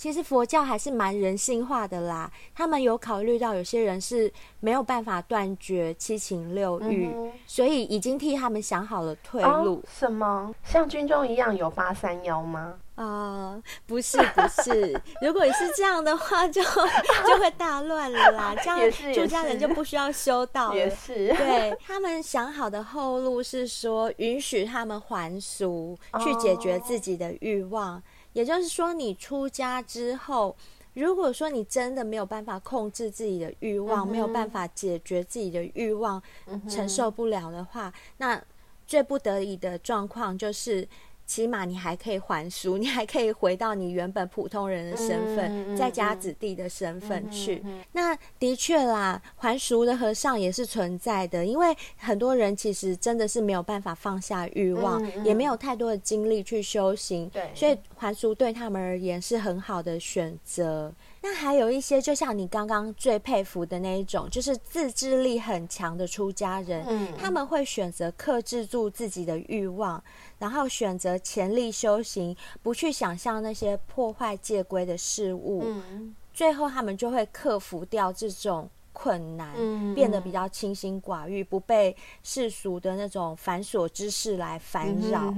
对其实佛教还是蛮人性化的啦，他们有考虑到有些人是没有办法断绝七情六欲，嗯、所以已经替他们想好了退路。哦、什么？像军中一样有八三幺吗？啊、呃，不是不是，如果你是这样的话就，就 就会大乱了啦。这样出家人就不需要修道了。也是，对，他们想好的后路是说，允许他们还俗，去解决自己的欲望。哦也就是说，你出家之后，如果说你真的没有办法控制自己的欲望，嗯、没有办法解决自己的欲望，嗯、承受不了的话，那最不得已的状况就是。起码你还可以还俗，你还可以回到你原本普通人的身份，在家子弟的身份去。那的确啦，还俗的和尚也是存在的，因为很多人其实真的是没有办法放下欲望，也没有太多的精力去修行，对，所以还俗对他们而言是很好的选择。那还有一些，就像你刚刚最佩服的那一种，就是自制力很强的出家人，嗯，他们会选择克制住自己的欲望，然后选择潜力修行，不去想象那些破坏戒规的事物。嗯，最后他们就会克服掉这种困难，嗯、变得比较清心寡欲，不被世俗的那种繁琐之事来烦扰。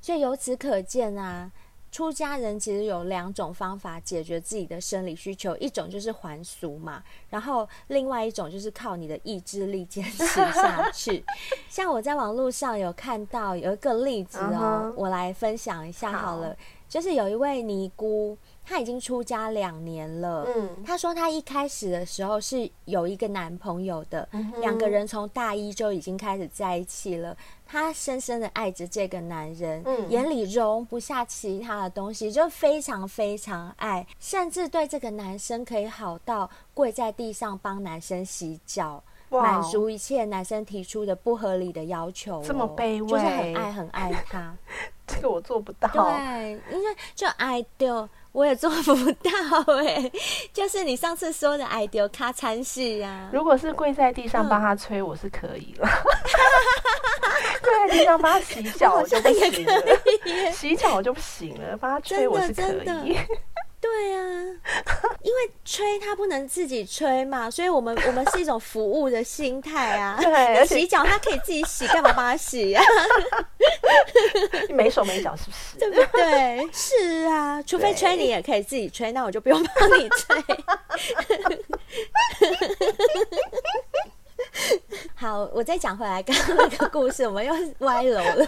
所以由此可见啊。出家人其实有两种方法解决自己的生理需求，一种就是还俗嘛，然后另外一种就是靠你的意志力坚持下去。像我在网络上有看到有一个例子哦，uh huh. 我来分享一下好了，好，就是有一位尼姑。她已经出家两年了。嗯，她说她一开始的时候是有一个男朋友的，两、个人从大一就已经开始在一起了。她深深的爱着这个男人，嗯、眼里容不下其他的东西，就非常非常爱，甚至对这个男生可以好到跪在地上帮男生洗脚，满足一切男生提出的不合理的要求、哦。这么卑微，就是很爱很爱他。这个我做不到。对，因为就爱丢。我也做不到哎、欸，就是你上次说的爱丢卡餐戏呀。如果是跪在地上帮他吹，我是可以了。跪在地上帮他洗脚我就不行了，洗脚我就不行了，帮他吹我是可以。对啊，因为吹他不能自己吹嘛，所以我们我们是一种服务的心态啊。对，洗脚他可以自己洗，干嘛帮他洗啊？你没手没脚是不是？对不对？是啊，除非吹你也可以自己吹，那我就不用帮你吹。好，我再讲回来刚刚那个故事，我们又歪楼了。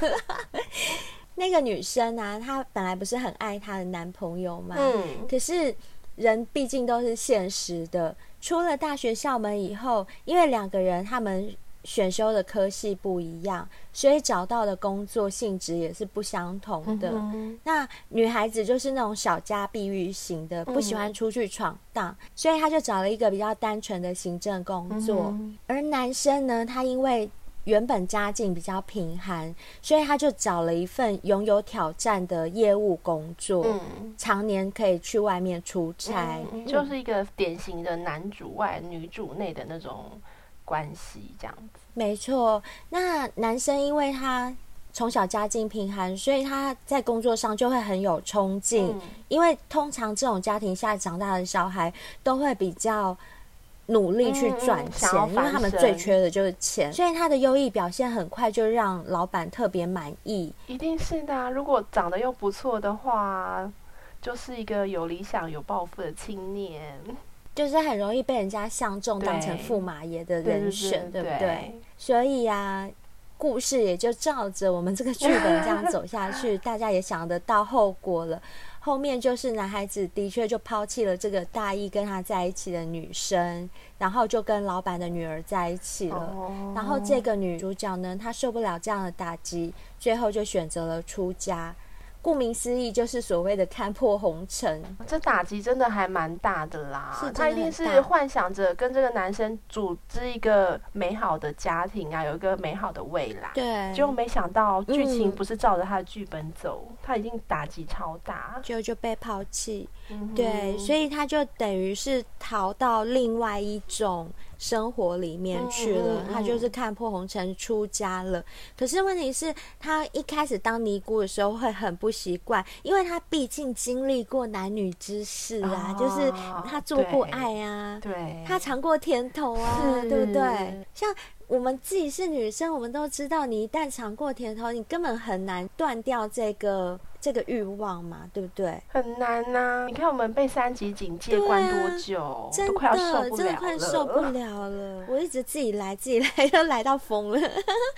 那个女生啊，她本来不是很爱她的男朋友嘛，嗯，可是人毕竟都是现实的。出了大学校门以后，因为两个人他们选修的科系不一样，所以找到的工作性质也是不相同的。嗯。那女孩子就是那种小家碧玉型的，不喜欢出去闯荡，嗯、所以她就找了一个比较单纯的行政工作。嗯、而男生呢，他因为原本家境比较贫寒，所以他就找了一份拥有挑战的业务工作，嗯、常年可以去外面出差，嗯、就是一个典型的男主外女主内的那种关系，这样子。没错，那男生因为他从小家境贫寒，所以他在工作上就会很有冲劲，嗯、因为通常这种家庭下长大的小孩都会比较。努力去赚钱，嗯、因为他们最缺的就是钱，所以他的优异表现很快就让老板特别满意。一定是的、啊，如果长得又不错的话，就是一个有理想、有抱负的青年，就是很容易被人家相中，当成驸马爷的人选，对，对，对，对不对？所以啊，故事也就照着我们这个剧本这样走下去，大家也想得到后果了。后面就是男孩子的确就抛弃了这个大一跟他在一起的女生，然后就跟老板的女儿在一起了。Oh. 然后这个女主角呢，她受不了这样的打击，最后就选择了出家。顾名思义，就是所谓的看破红尘。这打击真的还蛮大的啦。是他一定是幻想着跟这个男生组织一个美好的家庭啊，有一个美好的未来。对。结果没想到剧情不是照着他的剧本走，嗯、他已经打击超大，就就被抛弃。嗯、对，所以他就等于是逃到另外一种。生活里面去了，他就是看破红尘出家了。可是问题是，他一开始当尼姑的时候会很不习惯，因为他毕竟经历过男女之事啊，哦、就是他做过爱啊，对，他尝过甜头啊，对不对？像我们自己是女生，我们都知道，你一旦尝过甜头，你根本很难断掉这个。这个欲望嘛，对不对？很难呐、啊！你看我们被三级警戒关多久，真的都快要受不了了，真的快受不了了。我一直自己来，自己来，都来到疯了。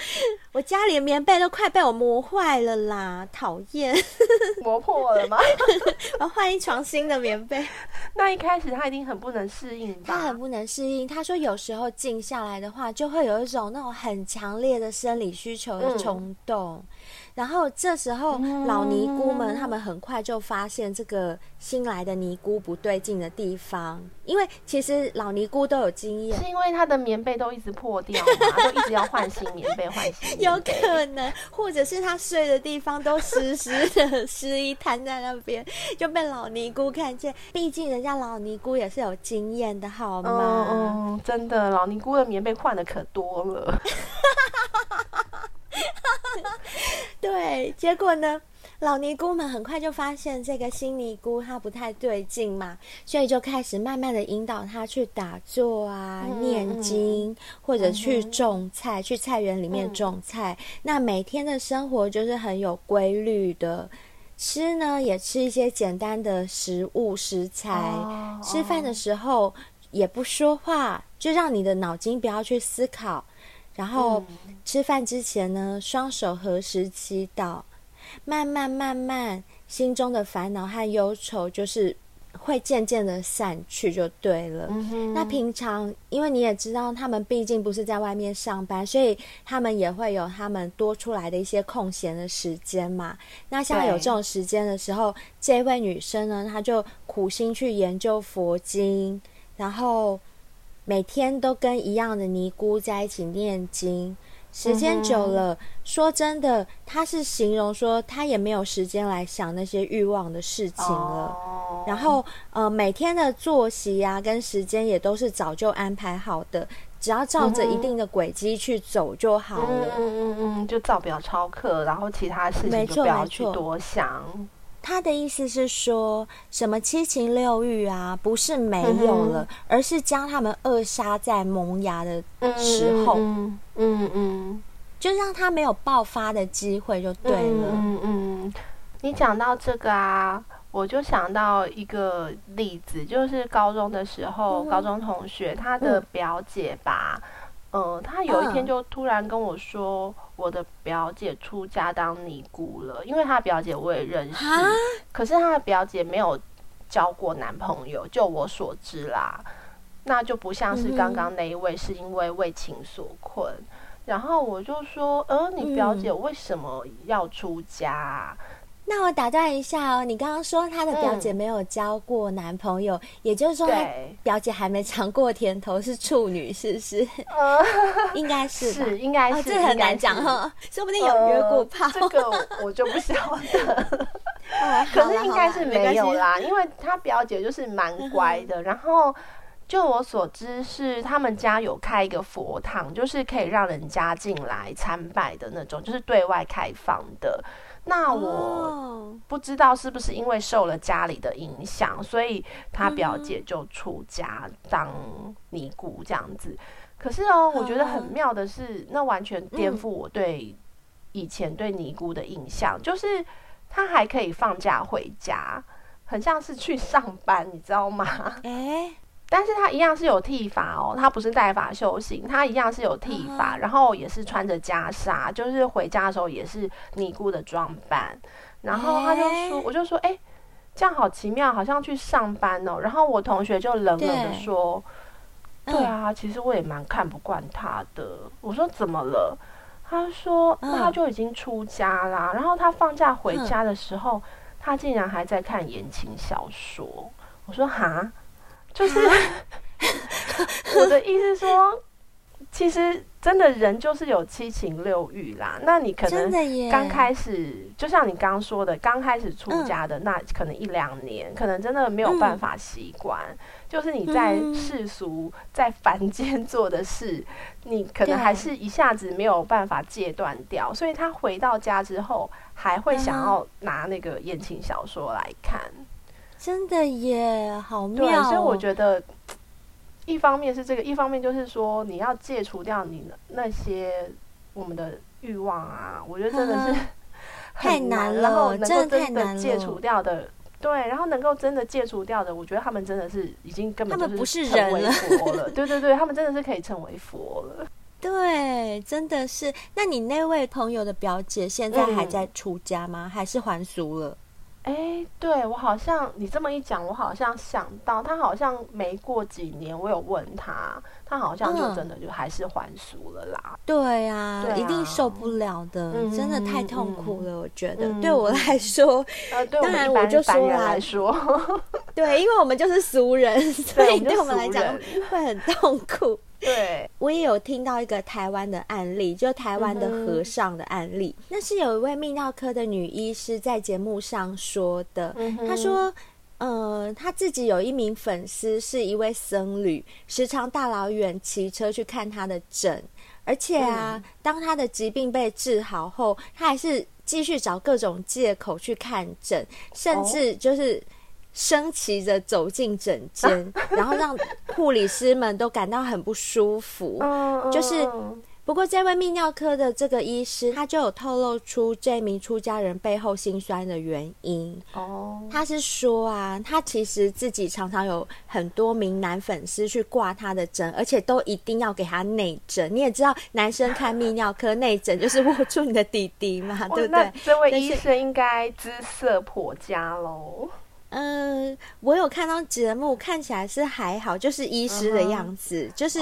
我家里的棉被都快被我磨坏了啦，讨厌！磨破了吗？我要换一床新的棉被。那一开始他一定很不能适应吧？他很不能适应。他说有时候静下来的话，就会有一种那种很强烈的生理需求的冲动。嗯然后这时候，老尼姑们他们很快就发现这个新来的尼姑不对劲的地方，因为其实老尼姑都有经验，是因为她的棉被都一直破掉嘛，都一直要换新棉被，换新。有可能，或者是她睡的地方都湿湿的，湿衣摊在那边，就被老尼姑看见。毕竟人家老尼姑也是有经验的，好吗？嗯，嗯，真的，老尼姑的棉被换的可多了。对，结果呢，老尼姑们很快就发现这个新尼姑她不太对劲嘛，所以就开始慢慢的引导她去打坐啊、嗯、念经，或者去种菜，嗯、去菜园里面种菜。嗯、那每天的生活就是很有规律的，吃呢也吃一些简单的食物食材，哦、吃饭的时候也不说话，就让你的脑筋不要去思考。然后吃饭之前呢，双手合十祈祷，慢慢慢慢，心中的烦恼和忧愁就是会渐渐的散去，就对了。嗯、那平常，因为你也知道，他们毕竟不是在外面上班，所以他们也会有他们多出来的一些空闲的时间嘛。那像有这种时间的时候，这位女生呢，她就苦心去研究佛经，然后。每天都跟一样的尼姑在一起念经，时间久了，嗯、说真的，他是形容说他也没有时间来想那些欲望的事情了。哦、然后，呃，每天的作息啊，跟时间也都是早就安排好的，只要照着一定的轨迹去走就好了。嗯嗯嗯，就照表超课，然后其他事情就不要去多想。他的意思是说，什么七情六欲啊，不是没有了，嗯、而是将他们扼杀在萌芽的时候，嗯嗯，就让他没有爆发的机会，就对了。嗯嗯，嗯，你讲到这个啊，我就想到一个例子，就是高中的时候，嗯、高中同学他的表姐吧。嗯呃，他有一天就突然跟我说，嗯、我的表姐出家当尼姑了。因为他表姐我也认识，可是他的表姐没有交过男朋友，就我所知啦。那就不像是刚刚那一位是因为为情所困。嗯、然后我就说，呃，你表姐为什么要出家啊？嗯那我打断一下哦，你刚刚说她的表姐没有交过男朋友，嗯、也就是说，表姐还没尝过甜头，是处女，是不是？呃，应该是，是应该是，这很难讲哈，说不定有约过炮，呃、这个我就不晓得。可是应该是没有啦，因为她表姐就是蛮乖的。然后，就我所知是他们家有开一个佛堂，就是可以让人家进来参拜的那种，就是对外开放的。那我不知道是不是因为受了家里的影响，所以他表姐就出家当尼姑这样子。可是哦，我觉得很妙的是，那完全颠覆我对以前对尼姑的印象，就是他还可以放假回家，很像是去上班，你知道吗？欸但是他一样是有剃发哦，他不是带发修行，他一样是有剃发，嗯、然后也是穿着袈裟，就是回家的时候也是尼姑的装扮。然后他就说，欸、我就说，哎、欸，这样好奇妙，好像去上班哦。然后我同学就冷冷的说，对，对啊，其实我也蛮看不惯他的。我说怎么了？他说，那他就已经出家啦。然后他放假回家的时候，他竟然还在看言情小说。我说哈。就是 我的意思说，其实真的人就是有七情六欲啦。那你可能刚开始，就像你刚刚说的，刚开始出家的那可能一两年，可能真的没有办法习惯。就是你在世俗、在凡间做的事，你可能还是一下子没有办法戒断掉。所以他回到家之后，还会想要拿那个言情小说来看。真的耶，好妙哦！所以我觉得，一方面是这个，一方面就是说，你要戒除掉你那些我们的欲望啊，我觉得真的是 难太难了。然后能够真的戒除掉的，对，然后能够真的戒除掉的，我觉得他们真的是已经根本就不是人为佛了。对对对，他们真的是可以成为佛了。对，真的是。那你那位朋友的表姐现在还在出家吗？嗯、还是还俗了？哎、欸，对，我好像你这么一讲，我好像想到他好像没过几年，我有问他，他好像就真的就还是还俗了啦。嗯、对啊，对啊，一定受不了的，嗯、真的太痛苦了。嗯、我觉得、嗯、对我来说，当然我就说来说，对，因为我们就是俗人，所以对我们来讲 会很痛苦。对，我也有听到一个台湾的案例，就台湾的和尚的案例。嗯、那是有一位泌尿科的女医师在节目上说的。嗯、她说，呃，她自己有一名粉丝是一位僧侣，时常大老远骑车去看她的诊，而且啊，嗯、当她的疾病被治好后，她还是继续找各种借口去看诊，甚至就是升旗着走进诊间，然后让护理师们都感到很不舒服，就是。不过，这位泌尿科的这个医师，他就有透露出这名出家人背后心酸的原因。哦，他是说啊，他其实自己常常有很多名男粉丝去挂他的诊，而且都一定要给他内诊。你也知道，男生看泌尿科内诊就是握住你的弟弟嘛，对不对？这位医生应该姿色颇佳喽。嗯，我有看到节目，看起来是还好，就是医师的样子，uh. 就是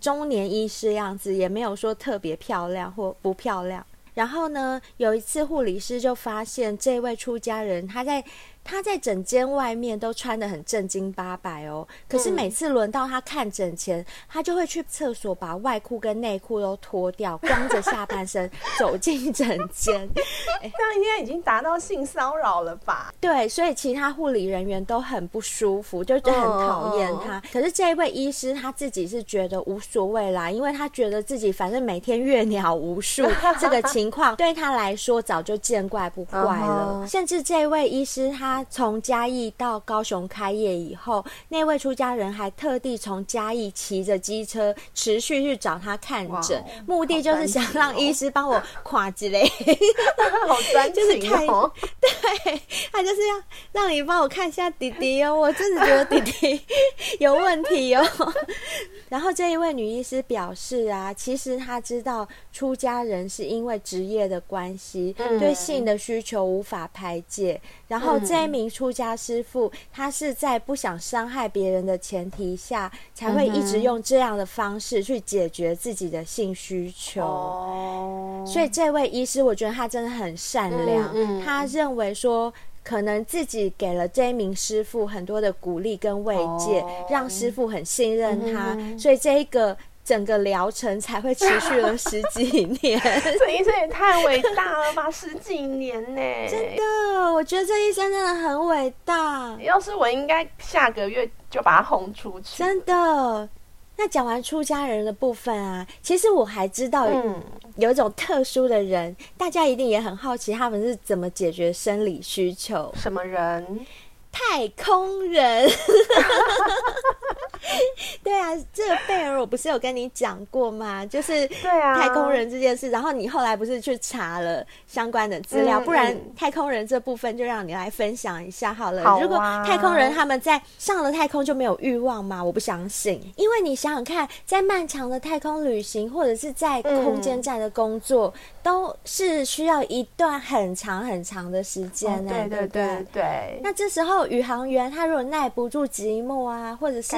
中年医师样子，也没有说特别漂亮或不漂亮。然后呢，有一次护理师就发现这位出家人他在。他在诊间外面都穿得很正经八百哦，可是每次轮到他看诊前，他就会去厕所把外裤跟内裤都脱掉，光着下半身走进诊间。这样应该已经达到性骚扰了吧？对，所以其他护理人员都很不舒服，就就很讨厌他。可是这一位医师他自己是觉得无所谓啦，因为他觉得自己反正每天月鸟无数，这个情况对他来说早就见怪不怪了。甚至这位医师他。他从嘉义到高雄开业以后，那位出家人还特地从嘉义骑着机车持续去找他看诊，目的就是想让医师帮我跨之类，好专情哦，就是看，对，他就是要让你帮我看一下弟弟哦，我真的觉得弟弟有问题哦。然后这一位女医师表示啊，其实她知道出家人是因为职业的关系，嗯，对性的需求无法排解。然后这一名出家师傅，他是在不想伤害别人的前提下，才会一直用这样的方式去解决自己的性需求。哦，所以这位医师，我觉得他真的很善良。嗯，他认为说。可能自己给了这一名师傅很多的鼓励跟慰藉，oh. 让师傅很信任他，mm -hmm. 所以这一个整个疗程才会持续了十几年。这医生也太伟大了吧，十几年呢！真的，我觉得这医生真的很伟大。要是我，应该下个月就把他轰出去。真的。那讲完出家人的部分啊，其实我还知道有一种特殊的人，嗯，大家一定也很好奇，他们是怎么解决生理需求？什么人？太空人。对啊，这个贝尔我不是有跟你讲过吗？就是对啊，太空人这件事，然后你后来不是去查了相关的资料，不然太空人这部分就让你来分享一下好了。如果太空人他们在上了太空就没有欲望吗？我不相信，因为你想想看，在漫长的太空旅行或者是在空间站的工作，都是需要一段很长很长的时间呢。对对对对。那这时候宇航员他如果耐不住寂寞啊，或者是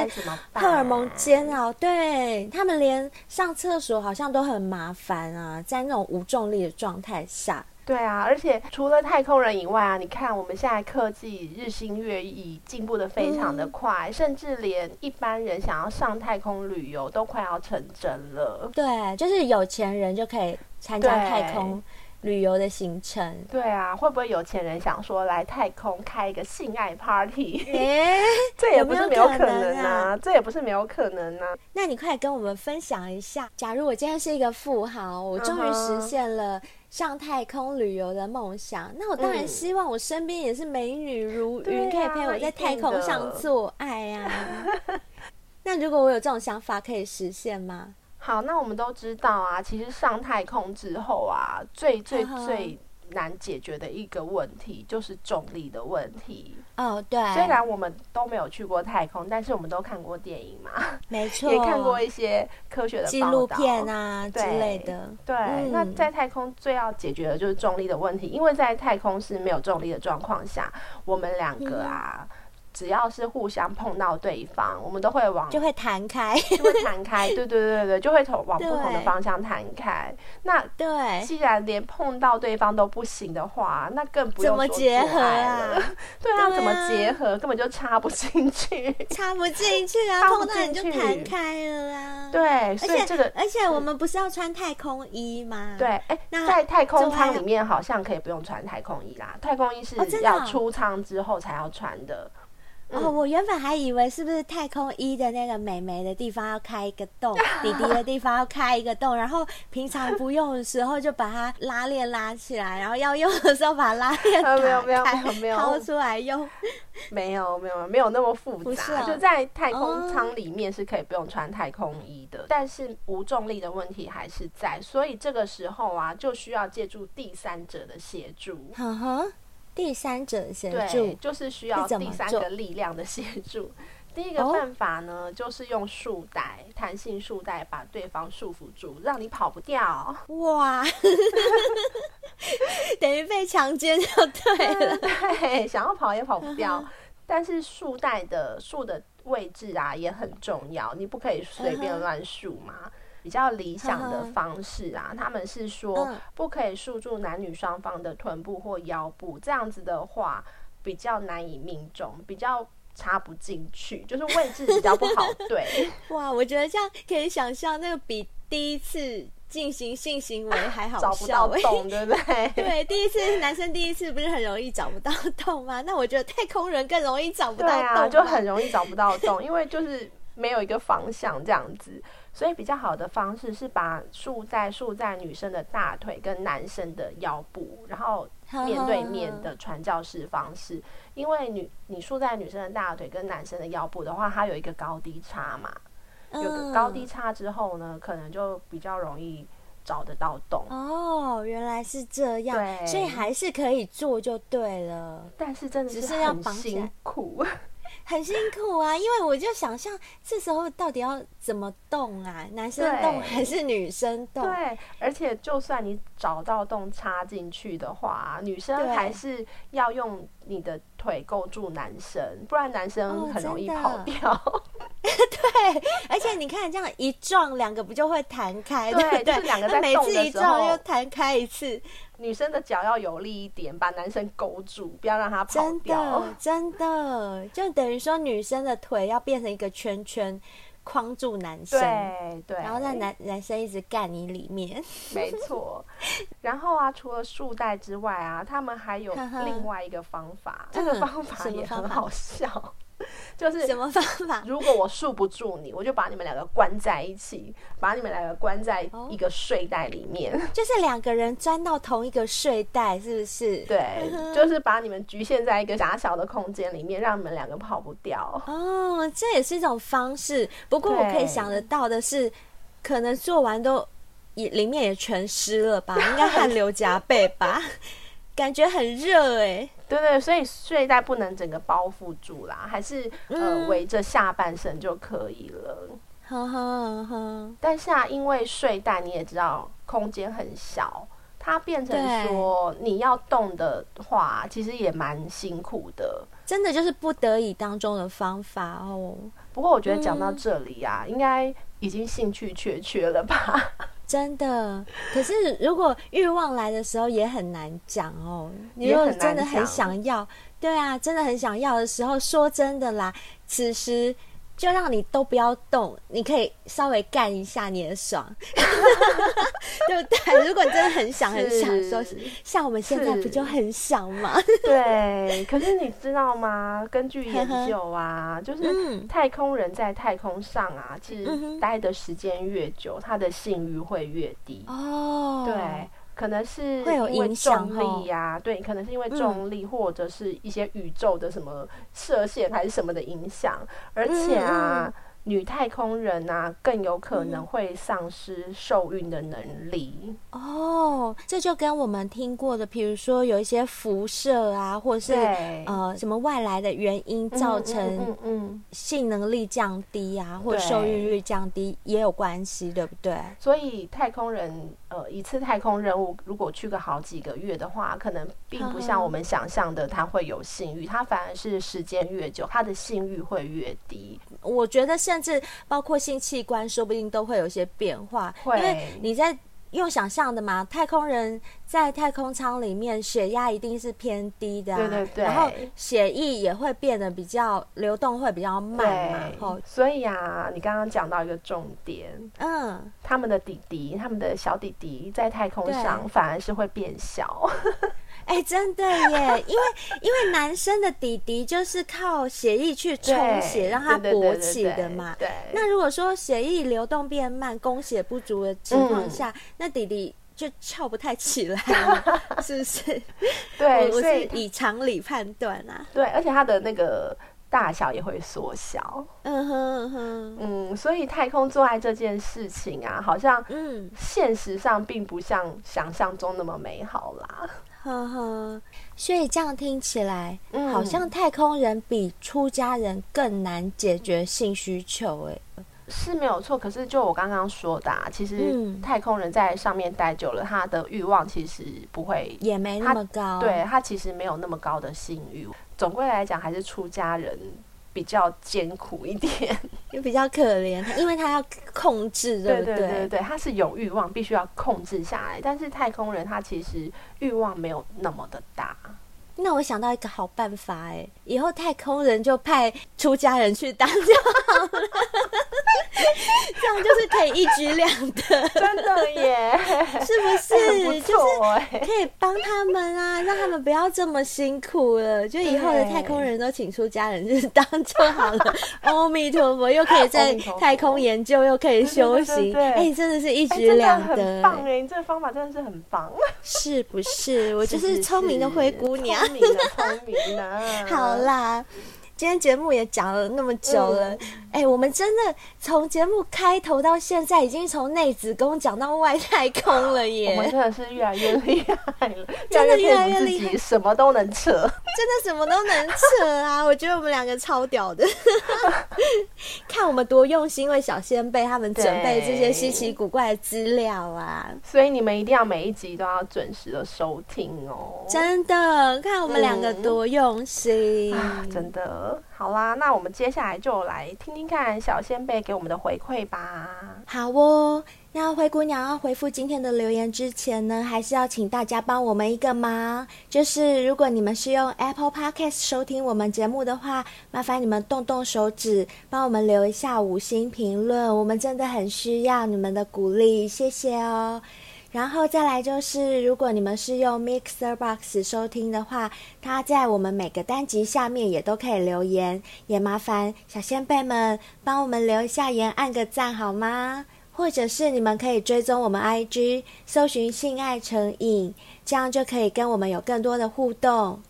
荷尔蒙煎熬，对，他们连上厕所好像都很麻烦啊，在那种无重力的状态下。对啊，而且除了太空人以外啊，你看我们现在科技日新月异，进步的非常的快，嗯，甚至连一般人想要上太空旅游都快要成真了。对，就是有钱人就可以参加太空。旅游的行程，对啊，会不会有钱人想说来太空开一个性爱 party？欸、这也不是没有可能啊，啊，这也不是没有可能啊。那你快跟我们分享一下，假如我今天是一个富豪，我终于实现了上太空旅游的梦想，嗯，那我当然希望我身边也是美女如云，可以陪我在太空上做爱啊。那如果我有这种想法，可以实现吗？好，那我们都知道啊，其实上太空之后啊，最最最难解决的一个问题就是重力的问题。哦，对。虽然我们都没有去过太空，但是我们都看过电影嘛，没错，也看过一些科学的纪录片啊之类的。对，嗯，那在太空最要解决的就是重力的问题，因为在太空是没有重力的状况下，我们两个啊。嗯只要是互相碰到对方，我们都会往就会弹开，就会弹开，对对对对，就会从往不同的方向弹开。那对，既然连碰到对方都不行的话，那更不用说结合 啊。对啊，怎么结合？根本就插不进去，插不进去啊！碰到你就弹开了啊。对，所以这个，而且我们不是要穿太空衣吗？对，哎、欸，那在太空舱里面好像可以不用穿太空衣啦。太空衣是要出舱之后才要穿的。哦，我原本还以为是不是太空衣的那个美眉的地方要开一个洞，弟弟的地方要开一个洞，然后平常不用的时候就把它拉链拉起来，然后要用的时候把拉链 打开，没有没有没有没有掏出来用。没有没有没有那么复杂，啊、就在太空舱里面是可以不用穿太空衣的，哦、但是无重力的问题还是在，所以这个时候啊就需要借助第三者的协助。呵呵第三者协助，对，就是需要第三个力量的协助。第一个办法呢，哦、就是用束带，弹性束带把对方束缚住，让你跑不掉。哇，等于被强奸就对了。对，想要跑也跑不掉。但是束带的束的位置啊也很重要，你不可以随便乱束嘛。比较理想的方式啊，他们是说不可以束住男女双方的臀部或腰部，这样子的话比较难以命中，比较插不进去，就是位置比较不好 对。哇，我觉得这样可以想象，那个比第一次进行性行为还好笑，找不到洞，对不对？对，第一次男生第一次不是很容易找不到洞吗？那我觉得太空人更容易找不到洞，啊，就很容易找不到洞，因为就是没有一个方向这样子。所以比较好的方式是把束在束在女生的大腿跟男生的腰部，然后面对面的传教士方式。因为女你束在女生的大腿跟男生的腰部的话，它有一个高低差嘛，有个高低差之后呢，可能就比较容易找得到洞。哦，原来是这样，所以还是可以做就对了，但是真的是很辛苦。很辛苦啊，因为我就想象这时候到底要怎么动啊？男生动还是女生动？对，而且就算你找到洞插进去的话，女生还是要用你的腿勾住男生，不然男生很容易跑掉。哦、对，而且你看这样一撞，两个不就会弹开？对，对，就是两个在动的时候，每次一撞又弹开一次。女生的脚要有力一点，把男生勾住，不要让他跑掉。真的，真的，就等于说女生的腿要变成一个圈圈，框住男生。对对。然后让男男生一直干你里面。没错。然后啊，除了束带之外啊，他们还有另外一个方法，这个方法也很好笑。就是什么方法？如果我束不住你，我就把你们两个关在一起，把你们两个关在一个睡袋里面，哦、就是两个人钻到同一个睡袋，是不是？对，就是把你们局限在一个狭小的空间里面，让你们两个跑不掉。哦，这也是一种方式。不过我可以想得到的是，可能做完都也里面也全湿了吧？应该汗流浃背吧？感觉很热哎、欸。对对，所以睡袋不能整个包覆住啦，还是呃围着下半身就可以了。呵呵呵。但是啊，因为睡袋你也知道空间很小，它变成说你要动的话，其实也蛮辛苦的。真的就是不得已当中的方法哦。不过我觉得讲到这里啊，嗯、应该已经兴趣缺缺了吧。真的，可是如果欲望来的时候也很难讲哦。你如果真的很想要，对啊，真的很想要的时候，说真的啦，此时。就让你都不要动，你可以稍微干一下你的爽，对不对？如果你真的很想很想说，像我们现在不就很想吗？对。可是你知道吗？根据研究啊，就是太空人在太空上啊，其实待的时间越久，他的性欲会越低。哦，对。可能是因为重力呀、啊，对，可能是因为重力或者是一些宇宙的什么射线还是什么的影响，而且啊。嗯女太空人啊，更有可能会丧失受孕的能力。嗯、哦，这就跟我们听过的，比如说有一些辐射啊，或者是呃什么外来的原因造成嗯性能力降低啊，或受孕率降低也有关系，对不对？所以太空人呃一次太空任务如果去个好几个月的话，可能并不像我们想象的他会有性欲，他反而是时间越久，他的性欲会越低。我觉得甚至包括性器官，说不定都会有一些变化。会因为你在用想象的嘛，太空人在太空舱里面，血压一定是偏低的、啊，对对对，然后血液也会变得比较流动，会比较慢嘛。后所以啊，你刚刚讲到一个重点，嗯，他们的弟弟，他们的小弟弟在太空上反而是会变小。哎，真的耶，因为因为男生的弟弟就是靠血液去充血，让他勃起的嘛。对。那如果说血液流动变慢，供血不足的情况下，嗯、那弟弟就翘不太起来了，是不是？对，我是以常理判断啊。对，而且他的那个。大小也会缩小，嗯哼嗯哼，嗯，所以太空做爱这件事情啊，好像嗯，现实上并不像想象中那么美好啦，呵呵。所以这样听起来，嗯，好像太空人比出家人更难解决性需求，哎，是没有错。可是就我刚刚说的，啊，其实太空人在上面待久了，他的欲望其实不会也没那么高，对，他其实没有那么高的性欲。总归来讲，还是出家人比较艰苦一点，也比较可怜，因为他要控制，对不对？对对对，他是有欲望，必须要控制下来。但是太空人他其实欲望没有那么的大。那我想到一个好办法，哎，以后太空人就派出家人去当就好了。这样就是可以一举两得，真的耶，是不是？欸不是可以帮他们啊，让他们不要这么辛苦了。就以后的太空人都请出家人去当就好了。阿弥陀佛，又可以在太空研究，又可以修行，哎、欸，真的是一举两得，很棒哎！你这个方法真的是很棒，是不是？我就是聪明的灰姑娘，聪明的聪明的。好啦。今天节目也讲了那么久了，哎、嗯欸，我们真的从节目开头到现在，已经从内子宫讲到外太空了耶！我们真的是越来越厉害了，真的越来越厉害，什么都能扯，真的什么都能扯啊！我觉得我们两个超屌的，看我们多用心为小仙贝他们准备这些稀奇古怪的资料啊！所以你们一定要每一集都要准时的收听哦！真的，看我们两个多用心，嗯啊、真的。好啦，那我们接下来就来听听看小仙贝给我们的回馈吧。好哦，那灰姑娘要回复今天的留言之前呢，还是要请大家帮我们一个忙，就是如果你们是用 Apple Podcast 收听我们节目的话，麻烦你们动动手指，帮我们留一下五星评论，我们真的很需要你们的鼓励，谢谢哦。然后再来就是，如果你们是用 Mixer Box 收听的话，它在我们每个单集下面也都可以留言，也麻烦小仙贝们帮我们留一下言，按个赞好吗？或者是你们可以追踪我们 IG，搜寻性爱成瘾，这样就可以跟我们有更多的互动。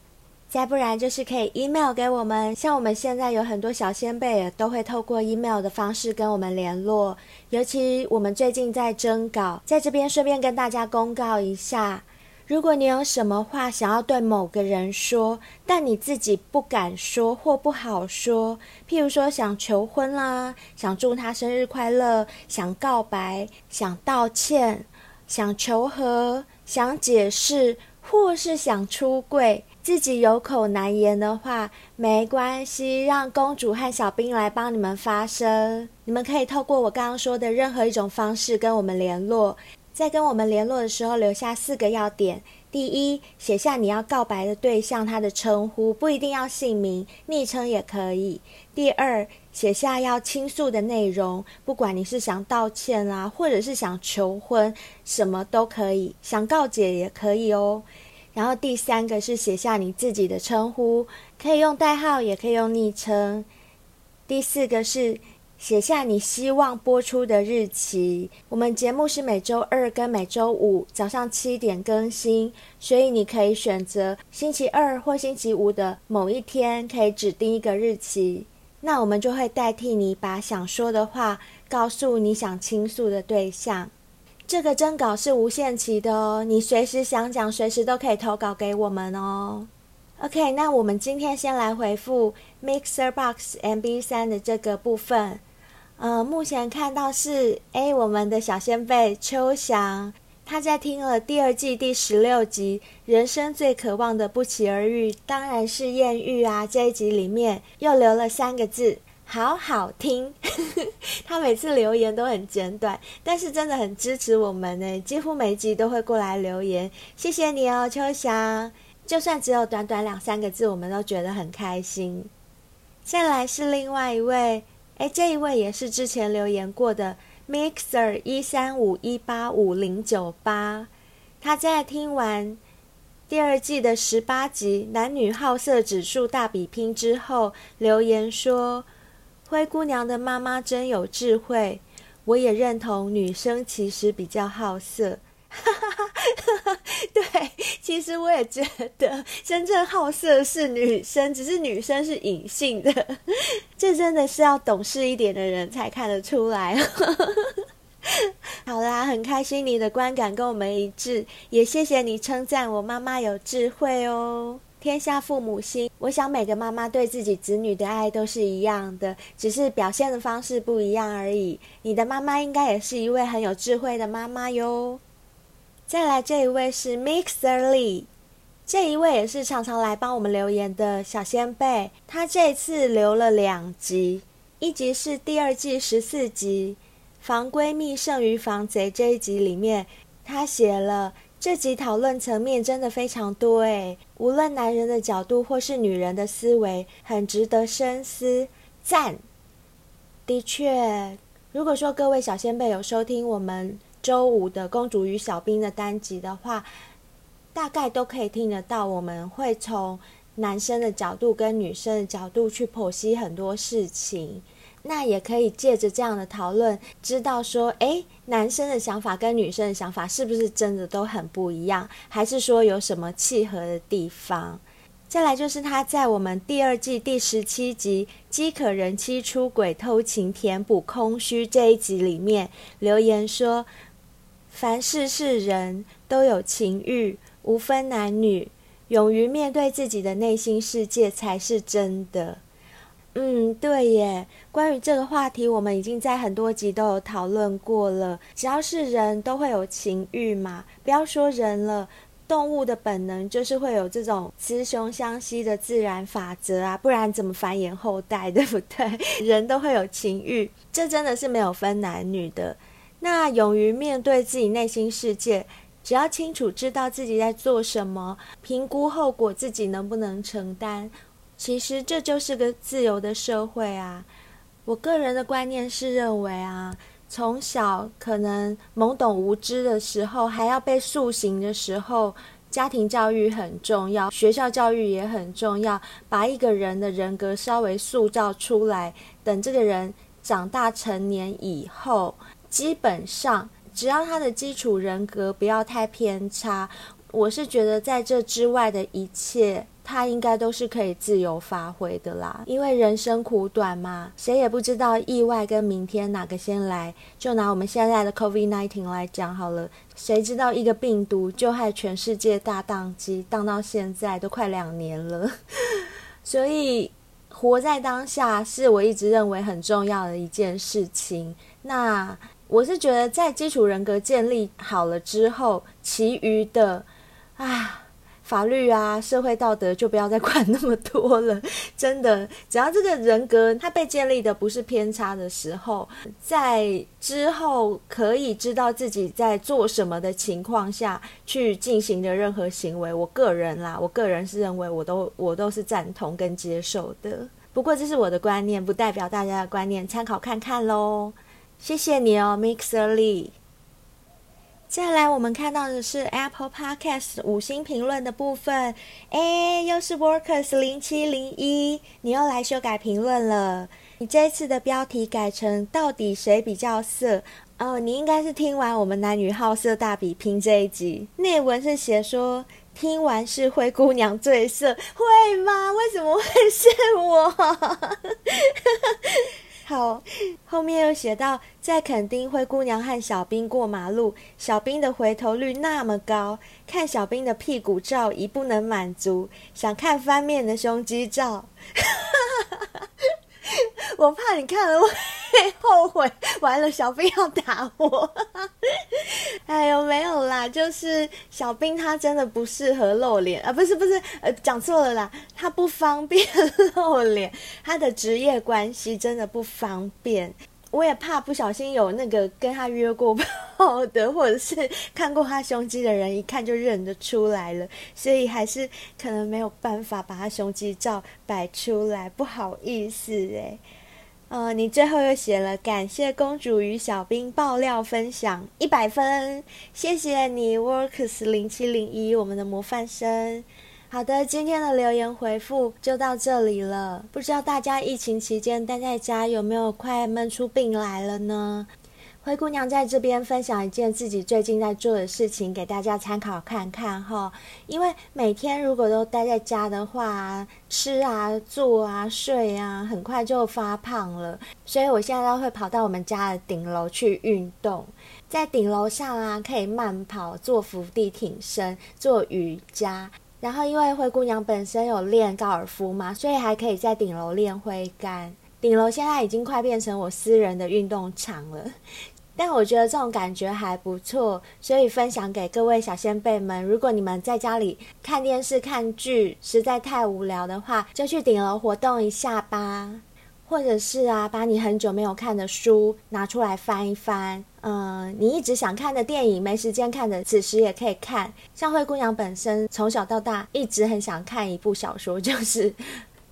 再不然就是可以 email 给我们，像我们现在有很多小仙贝也都会透过 email 的方式跟我们联络。尤其我们最近在征稿，在这边顺便跟大家公告一下，如果你有什么话想要对某个人说，但你自己不敢说或不好说，譬如说想求婚啦，想祝他生日快乐，想告白，想道歉，想求和，想解释，或是想出柜。自己有口难言的话，没关系，让公主和小兵来帮你们发声。你们可以透过我刚刚说的任何一种方式跟我们联络。在跟我们联络的时候，留下四个要点：第一，写下你要告白的对象他的称呼，不一定要姓名，昵称也可以；第二，写下要倾诉的内容，不管你是想道歉啊，或者是想求婚，什么都可以，想告解也可以哦。然后第三个是写下你自己的称呼，可以用代号，也可以用昵称。第四个是写下你希望播出的日期。我们节目是每周二跟每周五早上七点更新，所以你可以选择星期二或星期五的某一天，可以指定一个日期。那我们就会代替你把想说的话告诉你想倾诉的对象。这个征稿是无限期的哦，你随时想讲，随时都可以投稿给我们哦。OK，那我们今天先来回复 Mixer Box MB3 的这个部分。呃，目前看到是，A，我们的小仙贝秋翔，他在听了第二季第十六集《人生最渴望的不期而遇》，当然是艳遇啊，这一集里面又留了三个字。好好听，他每次留言都很简短，但是真的很支持我们呢，几乎每集都会过来留言，谢谢你哦，秋翔。就算只有短短两三个字，我们都觉得很开心。再来是另外一位，诶，这一位也是之前留言过的 Mixer 一三五一八五零九八，他在听完第二季的十八集男女好色指数大比拼之后，留言说：“灰姑娘的妈妈真有智慧。”我也认同，女生其实比较好色。对，其实我也觉得，真正好色是女生，只是女生是隐性的。这真的是要懂事一点的人才看得出来。好啦，很开心你的观感跟我们一致，也谢谢你称赞我妈妈有智慧哦。天下父母心，我想每个妈妈对自己子女的爱都是一样的，只是表现的方式不一样而已。你的妈妈应该也是一位很有智慧的妈妈哟。再来这一位是 Mixer Lee，这一位也是常常来帮我们留言的小仙贝，他这次留了两集，一集是第二季十四集《防闺蜜胜于防贼》这一集里面，他写了。这集讨论层面真的非常多诶，无论男人的角度或是女人的思维，很值得深思。赞！的确，如果说各位小仙贝有收听我们周五的《公主与小兵》的单集的话，大概都可以听得到，我们会从男生的角度跟女生的角度去剖析很多事情。那也可以借着这样的讨论，知道说，诶，男生的想法跟女生的想法是不是真的都很不一样，还是说有什么契合的地方？再来就是他在我们第二季第十七集《饥渴人妻出轨偷情填补空虚》这一集里面留言说：“凡事是人都有情欲，无分男女，勇于面对自己的内心世界才是真的。”嗯，对耶。关于这个话题，我们已经在很多集都有讨论过了。只要是人都会有情欲嘛，不要说人了，动物的本能就是会有这种雌雄相吸的自然法则啊，不然怎么繁衍后代，对不对？人都会有情欲，这真的是没有分男女的。那勇于面对自己内心世界，只要清楚知道自己在做什么，评估后果自己能不能承担。其实这就是个自由的社会啊！我个人的观念是认为啊，从小可能懵懂无知的时候，还要被塑形的时候，家庭教育很重要，学校教育也很重要，把一个人的人格稍微塑造出来。等这个人长大成年以后，基本上只要他的基础人格不要太偏差，我是觉得在这之外的一切。他应该都是可以自由发挥的啦，因为人生苦短嘛，谁也不知道意外跟明天哪个先来。就拿我们现在的 COVID-19 来讲好了，谁知道一个病毒就害全世界大宕机，宕到现在都快两年了。所以活在当下是我一直认为很重要的一件事情。那我是觉得在基础人格建立好了之后，其余的啊。法律啊，社会道德就不要再管那么多了。真的，只要这个人格他被建立的不是偏差的时候，在之后可以知道自己在做什么的情况下去进行的任何行为，我个人啦，我个人是认为我都我都是赞同跟接受的。不过这是我的观念，不代表大家的观念，参考看看喽。谢谢你哦，Mixer Lee。接下来，我们看到的是 Apple Podcast 五星评论的部分。哎，又是 Workers 零七零一，你又来修改评论了。你这次的标题改成“到底谁比较色”？哦，你应该是听完我们男女好色大比拼这一集，内文是写说听完是灰姑娘最色，会吗？为什么会是我？好，后面又写到，在垦丁灰姑娘和小兵过马路，小兵的回头率那么高，看小兵的屁股照已不能满足，想看翻面的胸肌照。我怕你看了会 后悔，完了小兵要打我。哎呦，没有啦，就是小兵他真的不适合露脸啊，不是不是，呃，讲错了啦，他不方便露脸，他的职业关系真的不方便。我也怕不小心有那个跟他约过炮的，或者是看过他胸肌的人，一看就认得出来了，所以还是可能没有办法把他胸肌照摆出来，不好意思诶。呃，你最后又写了感谢公主与小兵爆料分享一百分，谢谢你，Works 零七零一，我们的模范生。好的，今天的留言回复就到这里了。不知道大家疫情期间待在家有没有快闷出病来了呢？灰姑娘在这边分享一件自己最近在做的事情，给大家参考看看哈。因为每天如果都待在家的话，吃啊、坐啊、睡啊，很快就发胖了。所以我现在都会跑到我们家的顶楼去运动，在顶楼上啊，可以慢跑、做伏地挺身、做瑜伽。然后因为灰姑娘本身有练高尔夫嘛，所以还可以在顶楼练挥杆。顶楼现在已经快变成我私人的运动场了。但我觉得这种感觉还不错，所以分享给各位小仙贝们。如果你们在家里看电视、看剧实在太无聊的话，就去顶楼活动一下吧。或者是啊，把你很久没有看的书拿出来翻一翻。嗯，你一直想看的电影没时间看的，此时也可以看。像灰姑娘本身从小到大一直很想看一部小说，就是。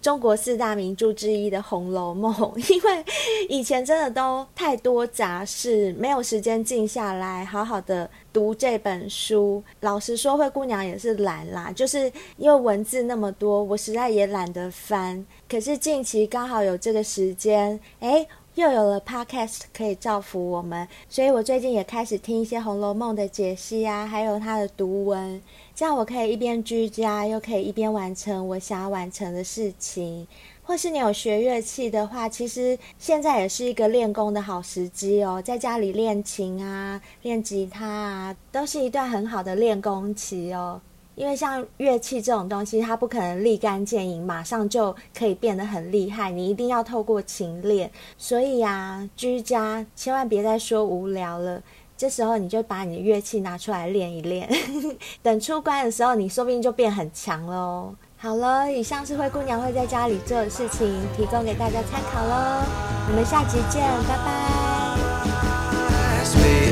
中国四大名著之一的《红楼梦》，因为以前真的都太多杂事，没有时间静下来好好的读这本书。老实说，灰姑娘也是懒啦，就是因为文字那么多，我实在也懒得翻。可是近期刚好有这个时间，诶，又有了 Podcast 可以造福我们，所以我最近也开始听一些《红楼梦》的解析啊，还有它的读文。这样我可以一边居家，又可以一边完成我想要完成的事情。或是你有学乐器的话，其实现在也是一个练功的好时机哦。在家里练琴啊，练吉他啊，都是一段很好的练功期哦。因为像乐器这种东西，它不可能立竿见影，马上就可以变得很厉害。你一定要透过勤练。所以啊，居家千万别再说无聊了。这时候你就把你的乐器拿出来练一练，等出关的时候，你说不定就变很强喽。好了，以上是灰姑娘会在家里做的事情，提供给大家参考喽。我们下集见，拜拜。